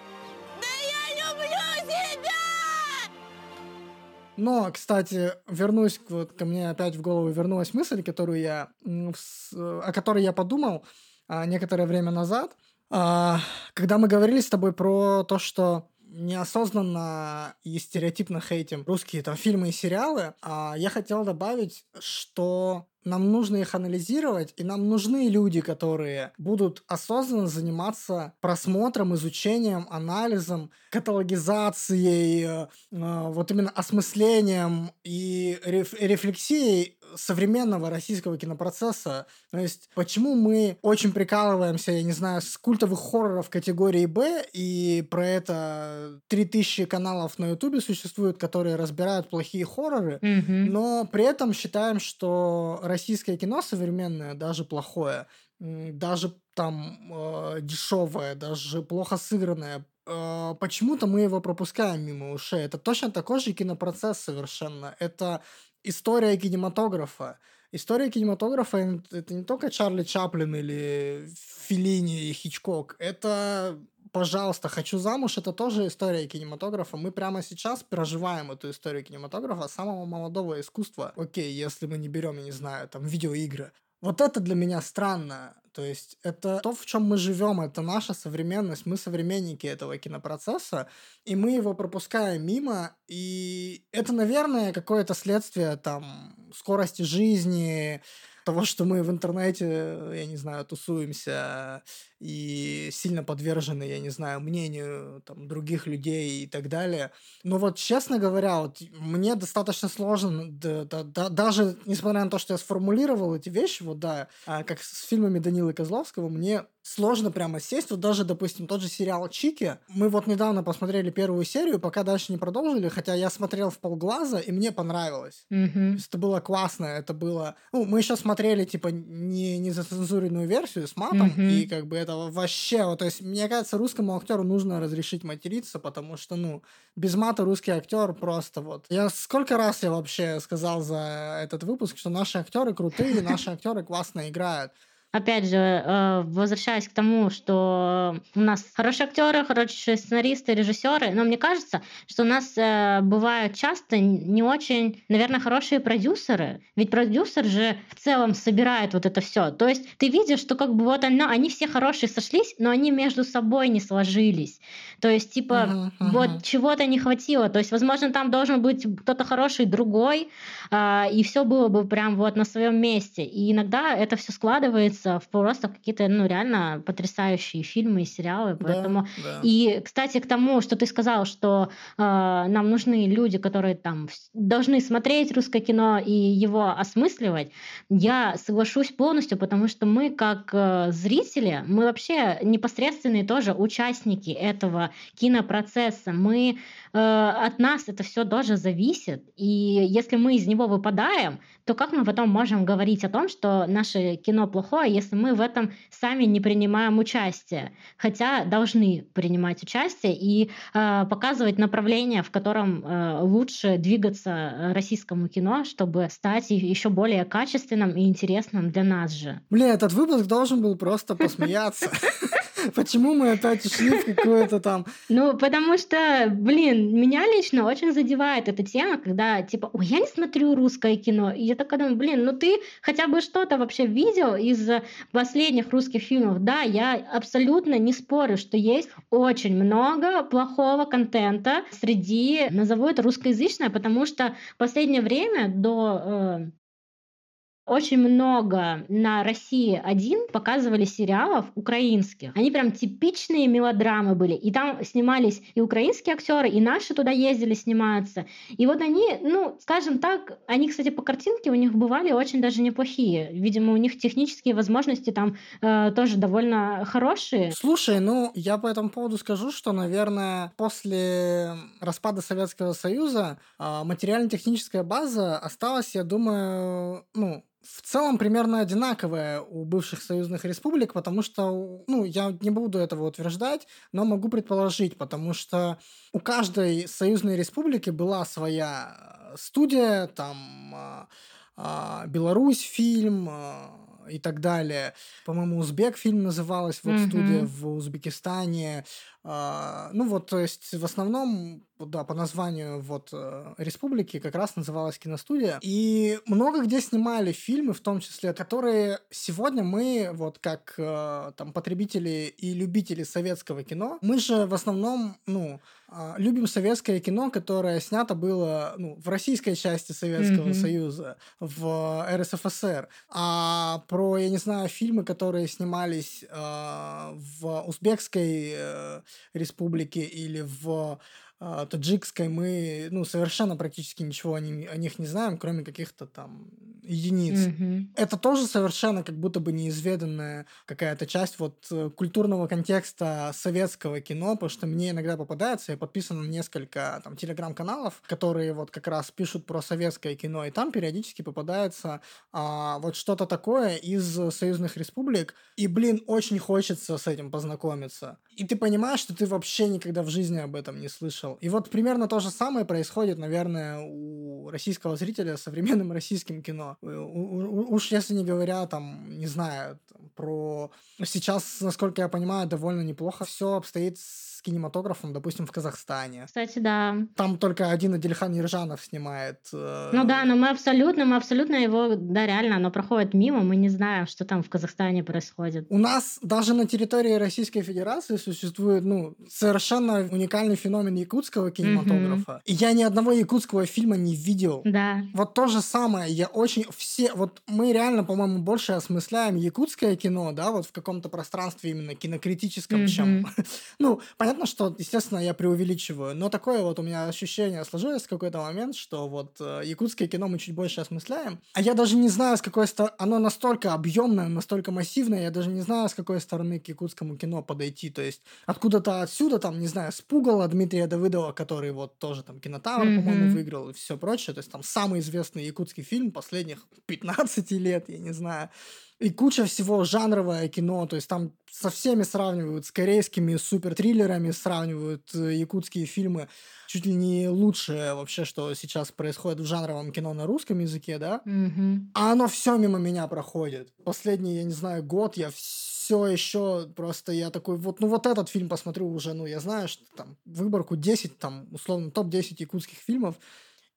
Но, кстати, вернусь к- вот ко мне опять в голову вернулась мысль, которую я, с- о которой я подумал а, некоторое время назад, А, когда мы говорили с тобой про то, что неосознанно и стереотипно хейтим русские там фильмы и сериалы, а я хотел добавить, что нам нужно их анализировать, и нам нужны люди, которые будут осознанно заниматься просмотром, изучением, анализом, каталогизацией, э, э, вот именно осмыслением и реф- рефлексией современного российского кинопроцесса. То есть, почему мы очень прикалываемся, я не знаю, с культовых хорроров категории Б, и про это 3000 каналов на Ютубе существует, которые разбирают плохие хорроры, Мгм. но при этом считаем, что российское кино современное, даже плохое, даже там дешевое, даже плохо сыгранное, э, почему-то мы его пропускаем мимо ушей. Это точно такой же кинопроцесс совершенно. Это история кинематографа. История кинематографа это не только Чарли Чаплин или Филини и Хичкок. Это пожалуйста, «Хочу замуж» — это тоже история кинематографа. Мы прямо сейчас проживаем эту историю кинематографа самого молодого искусства. Окей, если мы не берем, я не знаю, там, видеоигры. Вот это для меня странно. То есть это то, в чем мы живем, это наша современность, мы современники этого кинопроцесса, и мы его пропускаем мимо, и это, наверное, какое-то следствие там скорости жизни, того, что мы в интернете, я не знаю, тусуемся и сильно подвержены, я не знаю, мнению там, других людей и так далее. Но вот, честно говоря, вот мне достаточно сложно, да- да- да- даже несмотря на то, что я сформулировал эти вещи, вот да, а, как с фильмами Данилы Козловского, мне сложно прямо сесть. Вот даже, допустим, тот же сериал «Чики». Мы вот недавно посмотрели первую серию, пока дальше не продолжили, хотя я смотрел в полглаза, и мне понравилось. Есть это было классно, это было... Ну, мы еще смотрели, типа, не, не зацензуренную версию с матом, Мгм. и как бы это вообще... Вот, то есть, мне кажется, русскому актеру нужно разрешить материться, потому что, ну, без мата русский актер просто вот... Я сколько раз я вообще сказал за этот выпуск, что наши актеры крутые, наши актеры классно играют. Опять же, э, возвращаясь к тому, что у нас хорошие актеры, хорошие сценаристы, режиссеры, но мне кажется, что у нас э, бывают часто не очень, наверное, хорошие продюсеры. Ведь продюсер же в целом собирает вот это все. То есть ты видишь, что как бы вот оно, они все хорошие сошлись, но они между собой не сложились. То есть типа мгм. вот чего-то не хватило. То есть, возможно, там должен быть кто-то хороший другой, а, и все было бы прям вот на своем месте. И иногда это все складывается в просто какие-то, ну, реально потрясающие фильмы и сериалы. Да, Поэтому да. и, кстати, к тому, что ты сказал, что э, нам нужны люди, которые там должны смотреть русское кино и его осмысливать, я соглашусь полностью, потому что мы, как э, зрители, мы вообще непосредственные тоже участники этого кинопроцесса. Мы э, от нас это все тоже зависит. И если мы из него выпадаем, то как мы потом можем говорить о том, что наше кино плохое, если мы в этом сами не принимаем участие? Хотя должны принимать участие и э, показывать направление, в котором э, лучше двигаться российскому кино, чтобы стать еще более качественным и интересным для нас же. Блин, этот выпуск должен был просто посмеяться. Почему мы опять ушли в какое-то там... Ну, потому что, блин, меня лично очень задевает эта тема, когда, типа, ой, я не смотрю русское кино. И я такая думаю, блин, ну ты хотя бы что-то вообще видел из последних русских фильмов? Да, я абсолютно не спорю, что есть очень много плохого контента среди, назову это русскоязычное, потому что в последнее время до э, очень много на России один показывали сериалов украинских. Они прям типичные мелодрамы были. И там снимались и украинские актеры, и наши туда ездили сниматься. И вот они, ну, скажем так, они, кстати, по картинке у них бывали очень даже неплохие. Видимо, у них технические возможности там э, тоже довольно хорошие. Слушай, ну, я по этому поводу скажу, что, наверное, после распада Советского Союза э, материально-техническая база осталась, я думаю, ну, в целом примерно одинаковая у бывших союзных республик, потому что, ну, я не буду этого утверждать, но могу предположить, потому что у каждой союзной республики была своя э, студия, там а, а, Беларусь фильм, а, и так далее. По-моему, Узбек фильм называлась, вот mm-hmm. студия в Узбекистане. А, ну вот, то есть в основном, да, по названию вот э, республики как раз называлась киностудия. И много где снимали фильмы, в том числе, которые сегодня мы, вот как э, там потребители и любители советского кино, мы же в основном, ну, любим советское кино, которое снято было ну, в российской части Советского mm-hmm. Союза, в РСФСР. А про, я не знаю, фильмы, которые снимались э, в Узбекской э, республике или в таджикской, мы ну, совершенно практически ничего о, ним, о них не знаем, кроме каких-то там единиц. Mm-hmm. Это тоже совершенно как будто бы неизведанная какая-то часть вот э, культурного контекста советского кино, потому что мне иногда попадается, я подписан на несколько там телеграм-каналов, которые вот как раз пишут про советское кино, и там периодически попадается а, вот что-то такое из союзных республик, и, блин, очень хочется с этим познакомиться. И ты понимаешь, что ты вообще никогда в жизни об этом не слышал. И вот примерно то же самое происходит, наверное, у российского зрителя с современным российским кино. Уж если не говоря, там, не знаю, про... Сейчас, насколько я понимаю, довольно неплохо все обстоит с кинематографом, допустим, в Казахстане. Кстати, да. Там только один Адильхан Ержанов снимает. Э... Ну да, но мы абсолютно, мы абсолютно его, да, реально, оно проходит мимо, мы не знаем, что там в Казахстане происходит. У нас даже на территории Российской Федерации существует, ну, совершенно уникальный феномен якутского кинематографа. Mm-hmm. И я ни одного якутского фильма не видел. Да. Вот то же самое, я очень все, вот мы реально, по-моему, больше осмысляем якутское кино, да, вот в каком-то пространстве именно кинокритическом, mm-hmm. чем, ну, понятно, понятно, что, естественно, я преувеличиваю, но такое вот у меня ощущение сложилось в какой-то момент, что вот э, якутское кино мы чуть больше осмысляем, а я даже не знаю, с какой стороны... Оно настолько объемное, настолько массивное, я даже не знаю, с какой стороны к якутскому кино подойти. То есть откуда-то отсюда, там, не знаю, с Пугала Дмитрия Давыдова, который вот тоже там кинотавр, mm-hmm. по-моему, выиграл и все прочее. То есть там самый известный якутский фильм последних 15 лет, я не знаю и куча всего жанровое кино, то есть там со всеми сравнивают, с корейскими супер-триллерами сравнивают э, якутские фильмы, чуть ли не лучшее вообще, что сейчас происходит в жанровом кино на русском языке, да? Mm-hmm. А оно все мимо меня проходит. Последний, я не знаю, год я все еще просто я такой, вот, ну вот этот фильм посмотрю уже, ну я знаю, что там выборку 10, там условно топ-10 якутских фильмов,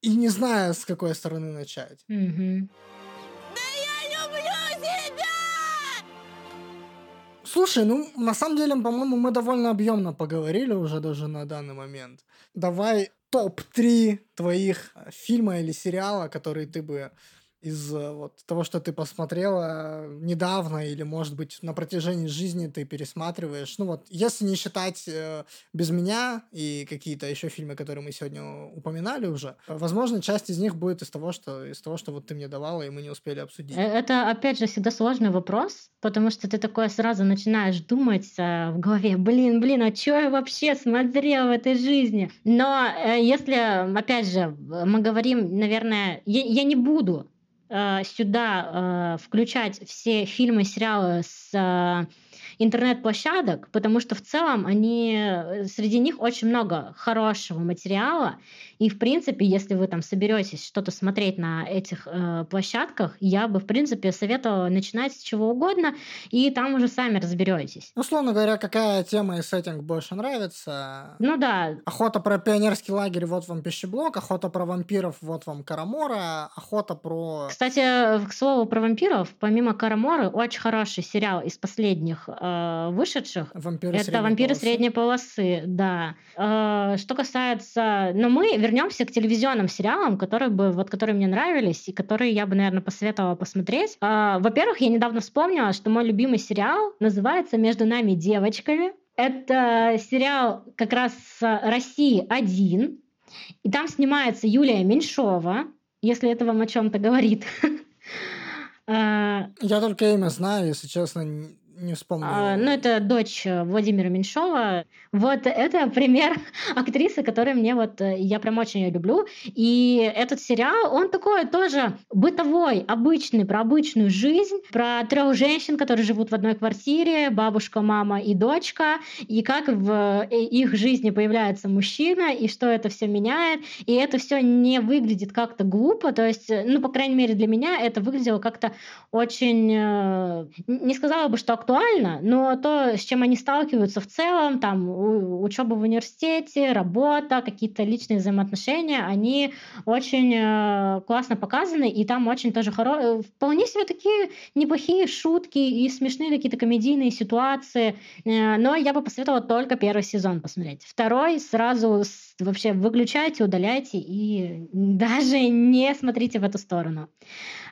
и не знаю, с какой стороны начать. Mm-hmm. Слушай, ну, на самом деле, по-моему, мы довольно объемно поговорили уже даже на данный момент. Давай топ-3 твоих э, фильма или сериала, которые ты бы из э, вот того, что ты посмотрела недавно или, может быть, на протяжении жизни ты пересматриваешь. Ну вот, если не считать э, «Без меня» и какие-то еще фильмы, которые мы сегодня упоминали уже, возможно, часть из них будет из того, что, из того, что вот ты мне давала, и мы не успели обсудить. Э, это, опять же, всегда сложный вопрос, потому что ты такое сразу начинаешь думать э, в голове, блин, блин, а что я вообще смотрел в этой жизни? Но э, если, опять же, мы говорим, наверное, я, я не буду Э, сюда э, включать все фильмы, сериалы с э, интернет-площадок, потому что в целом они, э, среди них очень много хорошего материала, и в принципе, если вы там соберетесь что-то смотреть на этих э, площадках, я бы в принципе советовала начинать с чего угодно, и там уже сами разберетесь. Условно говоря, какая тема и сеттинг больше нравится? Ну да. Охота про пионерский лагерь, вот вам пищеблок, охота про вампиров, вот вам Карамора, охота про... Кстати, к слову про вампиров, помимо Караморы, очень хороший сериал из последних э, э, вышедших. Вампиры Это средней вампиры полосы. средней полосы, да. Э, Что касается... Но мы вернемся к телевизионным сериалам, которые, бы, вот, которые мне нравились и которые я бы, наверное, посоветовала посмотреть. Э, Во-первых, я недавно вспомнила, что мой любимый сериал называется «Между нами девочками». Это сериал как раз с России один. И там снимается Юлия Меньшова, если это вам о чем-то говорит. А, Я только имя знаю, если честно, не вспомню. а, Ну, это дочь э, Владимира Меньшова. Вот это пример актрисы, которой мне вот... э, Я прям очень ее люблю. И этот сериал, он такой тоже бытовой, обычный, про обычную жизнь, про трех женщин, которые живут в одной квартире, бабушка, мама и дочка, и как в э, их жизни появляется мужчина, и что это все меняет. И это все не выглядит как-то глупо, то есть, ну, по крайней мере, для меня это выглядело как-то очень, не сказала бы, что актуально, но то, с чем они сталкиваются в целом, там, учеба в университете, работа, какие-то личные взаимоотношения, они очень э, классно показаны, и там очень тоже хоро... вполне себе такие неплохие шутки и смешные какие-то комедийные ситуации, Э, но я бы посоветовала только первый сезон посмотреть. Второй сразу вообще выключайте, удаляйте и даже не смотрите в эту сторону.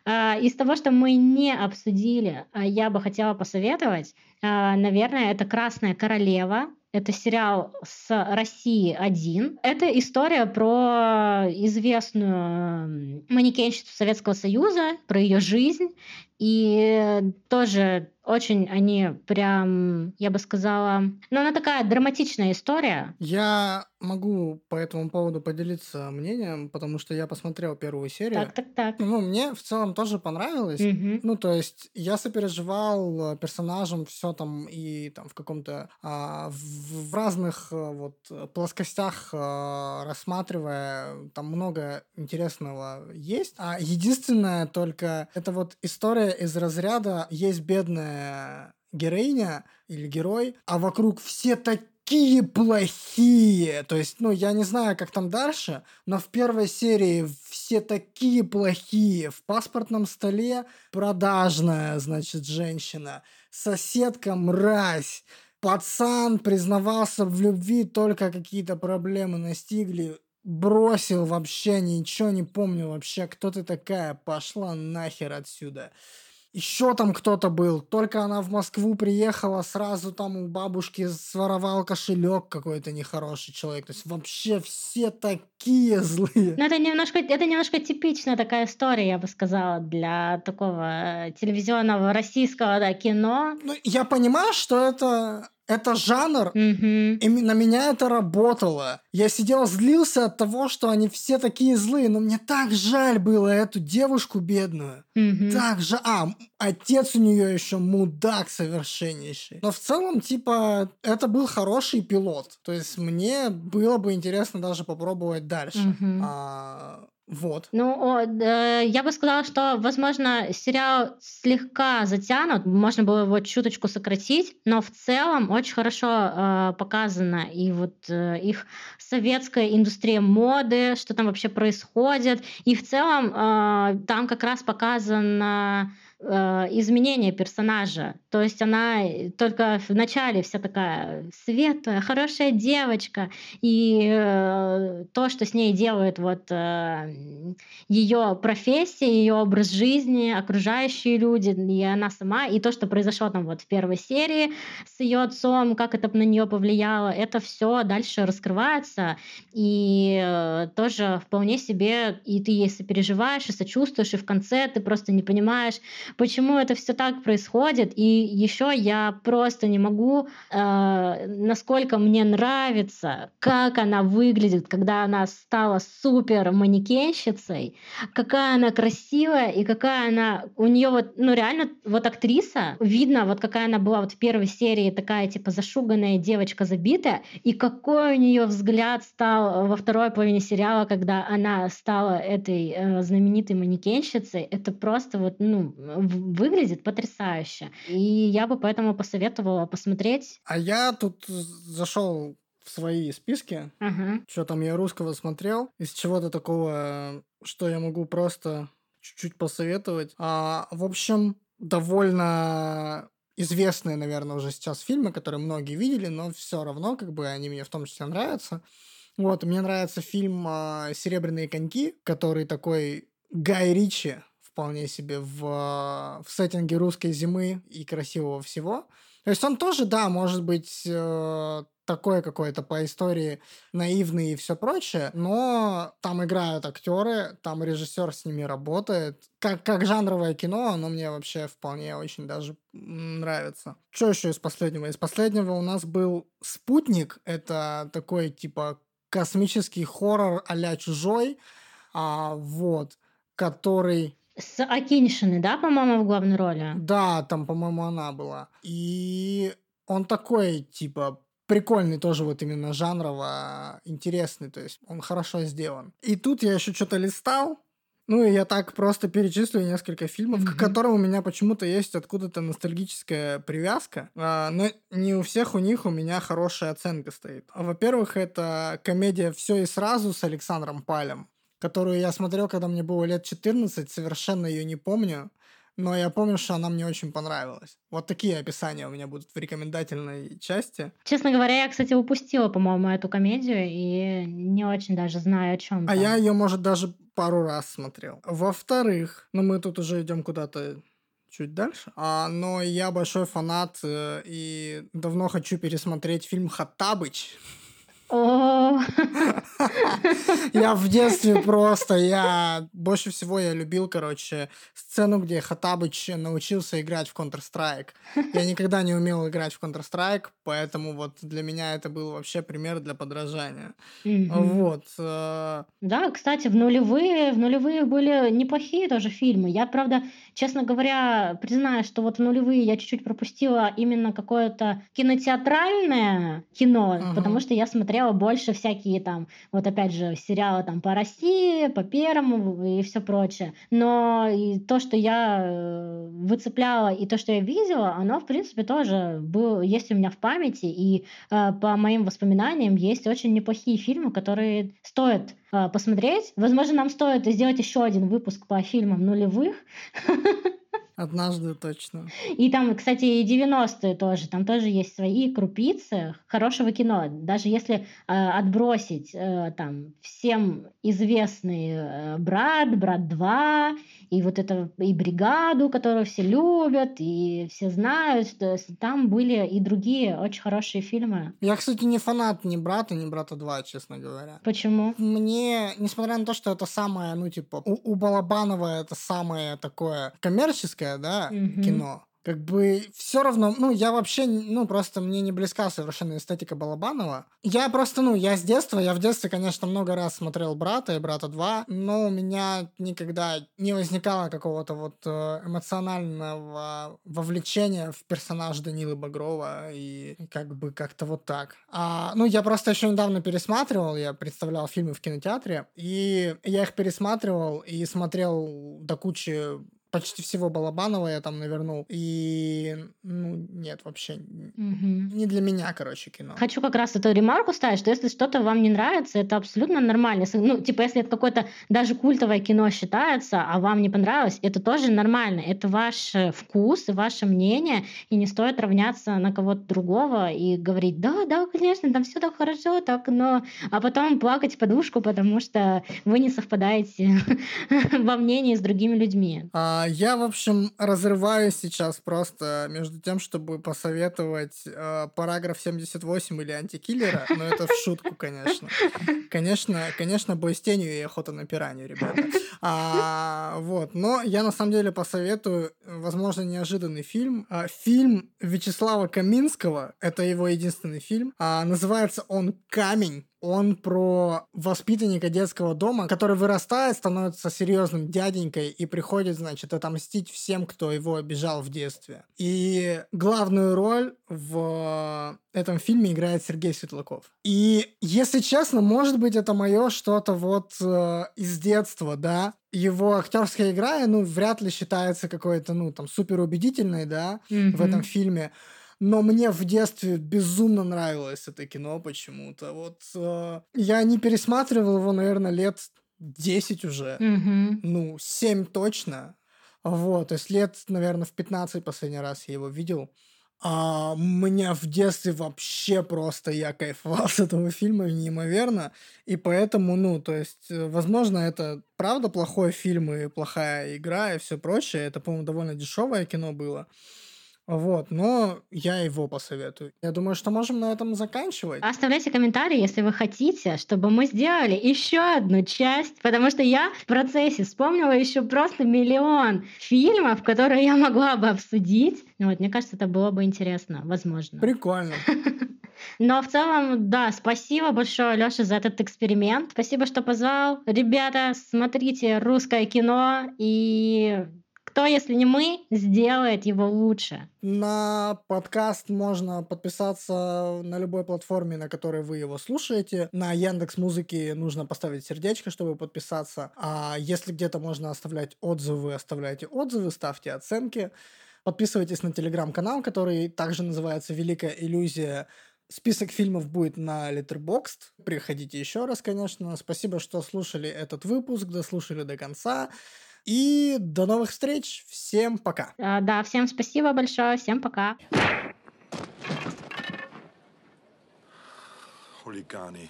А, Из того, что мы не обсудили, а, я бы хотела посоветовать, а, наверное, это «Красная королева». Это сериал с России один. Это история про известную манекенщицу Советского Союза, про ее жизнь. И тоже очень они прям, я бы сказала, ну она такая драматичная история. Я могу по этому поводу поделиться мнением, потому что я посмотрел первую серию. Так, так, так. Ну, мне в целом тоже понравилось. Мгм. Ну, то есть я сопереживал э, персонажам все там и там в каком-то а, в, в разных э, вот э, плоскостях э, рассматривая, там много интересного есть. А единственное только это вот история из разряда есть бедная героиня или герой, а вокруг все такие плохие. То есть, ну, я не знаю, как там дальше, но в первой серии все такие плохие. В паспортном столе продажная, значит, женщина. Соседка мразь. Пацан признавался в любви, только какие-то проблемы настигли. Бросил вообще, ничего не помню вообще, кто ты такая, пошла нахер отсюда. Еще там кто-то был. Только она в Москву приехала, сразу там у бабушки своровал кошелек какой-то нехороший человек. То есть вообще все такие злые. Ну, это немножко, это немножко типичная такая история, я бы сказала, для такого э, телевизионного российского да, кино. Ну, я понимаю, что это, это жанр, Мгм. и на меня это работало. Я сидел, злился от того, что они все такие злые, но мне так жаль было эту девушку бедную. Мгм. Так же, а, отец у нее еще мудак совершеннейший. Но в целом, типа, это был хороший пилот. То есть мне было бы интересно даже попробовать дальше. Мгм. А, вот. Ну, э, я бы сказала, что, возможно, сериал слегка затянут, можно было его чуточку сократить, но в целом очень хорошо э, показана и вот э, их советская индустрия моды, что там вообще происходит, и в целом э, там как раз показано э, изменение персонажа. То есть она э, только в начале вся такая светлая, хорошая девочка, и э, то, что с ней делает вот ее профессия, ее образ жизни, окружающие люди, и она сама, и то, что произошло там вот в первой серии с ее отцом, как это на нее повлияло, это все дальше раскрывается, и э, тоже вполне себе, и ты ей сопереживаешь, и сочувствуешь, и в конце ты просто не понимаешь, почему это все так происходит, и еще я просто не могу, э, насколько мне нравится, как она выглядит, когда она стала супер манекенщицей, какая она красивая и какая она, у нее вот, ну реально, вот актриса, видно, вот какая она была вот в первой серии, такая типа зашуганная девочка забитая, и какой у нее взгляд стал во второй половине сериала, когда она стала этой э, знаменитой манекенщицей, это просто вот, ну, выглядит потрясающе. И я бы поэтому посоветовала посмотреть. А я тут зашел в свои списки, Ага. что там я русского смотрел, из чего-то такого, что я могу просто чуть-чуть посоветовать. А, в общем, довольно известные, наверное, уже сейчас фильмы, которые многие видели, но все равно, как бы, они мне в том числе нравятся. Вот, мне нравится фильм а, «Серебряные коньки», который такой Гай Ричи, вполне себе в, в сеттинге русской зимы и красивого всего. То есть он тоже, да, может быть э, такое какое-то по истории наивный и все прочее, но там играют актеры, там режиссер с ними работает. Как, как жанровое кино, оно мне вообще вполне очень даже нравится. Что еще из последнего? Из последнего у нас был «Спутник». Это такой типа космический хоррор а «Чужой», а, вот, который с Акиньшиной, да, по-моему, в главной роли? Да, там, по-моему, она была. И он такой, типа, прикольный тоже вот именно жанрово, интересный, то есть он хорошо сделан. И тут я еще что-то листал, ну, и я так просто перечислю несколько фильмов, mm-hmm. к которым у меня почему-то есть откуда-то ностальгическая привязка. А, но не у всех у них у меня хорошая оценка стоит. Во-первых, это комедия «Все и сразу» с Александром Палем которую я смотрел, когда мне было лет 14, совершенно ее не помню, но я помню, что она мне очень понравилась. Вот такие описания у меня будут в рекомендательной части. Честно говоря, я, кстати, упустила, по-моему, эту комедию и не очень даже знаю, о чем. А я ее, может, даже пару раз смотрел. Во-вторых, ну мы тут уже идем куда-то чуть дальше. А, но я большой фанат э, и давно хочу пересмотреть фильм «Хаттабыч». Я в детстве просто, я больше всего я любил, короче, сцену, где Хатабыч научился играть в Counter-Strike. Я никогда не умел играть в Counter-Strike, поэтому вот для меня это был вообще пример для подражания. Вот. Э, да, кстати, в нулевые, в нулевые были неплохие тоже фильмы. Я, правда, честно говоря, признаю, что вот в нулевые я чуть-чуть пропустила именно какое-то кинотеатральное кино, потому что я смотрела смотрела больше всякие там, вот опять же, сериалы там по России, по Первому и все прочее. Но и то, что я э, выцепляла, и то, что я видела, оно, в принципе, тоже было, есть у меня в памяти. И э, по моим воспоминаниям есть очень неплохие фильмы, которые стоит э, посмотреть. Возможно, нам стоит сделать еще один выпуск по фильмам нулевых. Однажды точно. И там, кстати, и 90-е тоже. Там тоже есть свои крупицы хорошего кино. Даже если э, отбросить э, там всем известный э, «Брат», «Брат 2», и вот это, и «Бригаду», которую все любят, и все знают, что там были и другие очень хорошие фильмы. Я, кстати, не фанат ни «Брата», ни «Брата 2», честно говоря. Почему? Мне, несмотря на то, что это самое, ну, типа, у, у Балабанова это самое такое коммерческое, да, mm-hmm. кино как бы все равно, ну, я вообще, ну, просто мне не близка совершенно эстетика Балабанова. Я просто, ну, я с детства, я в детстве, конечно, много раз смотрел «Брата» и «Брата 2», но у меня никогда не возникало какого-то вот э, эмоционального вовлечения в персонаж Данилы Багрова и как бы как-то вот так. А, ну, я просто еще недавно пересматривал, я представлял фильмы в кинотеатре, и я их пересматривал и смотрел до кучи почти всего Балабанова я там навернул. И, ну, нет, вообще угу. не для меня, короче, кино. Хочу как раз эту ремарку ставить, что если что-то вам не нравится, это абсолютно нормально. Ну, типа, если это какое-то даже культовое кино считается, а вам не понравилось, это тоже нормально. Это ваш э, вкус и ваше мнение, и не стоит равняться на кого-то другого и говорить, да, да, конечно, там все так хорошо, так, но... А потом плакать подушку, потому что вы не совпадаете во мнении с другими людьми. А, я, в общем, разрываюсь сейчас просто между тем, чтобы посоветовать э, параграф 78 или антикиллера, но это в шутку, конечно. Конечно, конечно, бой с тенью и охота на пиранью, ребята. А, вот, но я на самом деле посоветую, возможно, неожиданный фильм. А, фильм Вячеслава Каминского, это его единственный фильм, а, называется он «Камень». Он про воспитанника детского дома, который вырастает, становится серьезным дяденькой и приходит, значит, отомстить всем, кто его обижал в детстве. И главную роль в этом фильме играет Сергей Светлаков. И, если честно, может быть, это мое что-то вот э, из детства, да. Его актерская игра, ну, вряд ли считается какой-то, ну, там, супер убедительной, да, mm-hmm. в этом фильме но мне в детстве безумно нравилось это кино почему-то. Вот э, я не пересматривал его, наверное, лет 10 уже. Mm-hmm. Ну, 7 точно. Вот, то есть лет, наверное, в 15 последний раз я его видел. А у меня в детстве вообще просто я кайфовал с этого фильма неимоверно. И поэтому, ну, то есть, э, возможно, это правда плохой фильм и плохая игра и все прочее. Это, по-моему, довольно дешевое кино было. Вот, но я его посоветую. Я думаю, что можем на этом заканчивать. Оставляйте комментарии, если вы хотите, чтобы мы сделали еще одну часть, потому что я в процессе вспомнила еще просто миллион фильмов, которые я могла бы обсудить. Вот, мне кажется, это было бы интересно, возможно. Прикольно. Но в целом, да, спасибо большое, Лёша, за этот эксперимент. Спасибо, что позвал. Ребята, смотрите русское кино и кто, если не мы, сделает его лучше? На подкаст можно подписаться на любой платформе, на которой вы его слушаете. На Яндекс Музыке нужно поставить сердечко, чтобы подписаться. А если где-то можно оставлять отзывы, оставляйте отзывы, ставьте оценки. Подписывайтесь на телеграм-канал, который также называется «Великая иллюзия». Список фильмов будет на Letterboxd. Приходите еще раз, конечно. Спасибо, что слушали этот выпуск, дослушали до конца. И до новых встреч. Всем пока. А, да, всем спасибо большое. Всем пока. Хулиганы.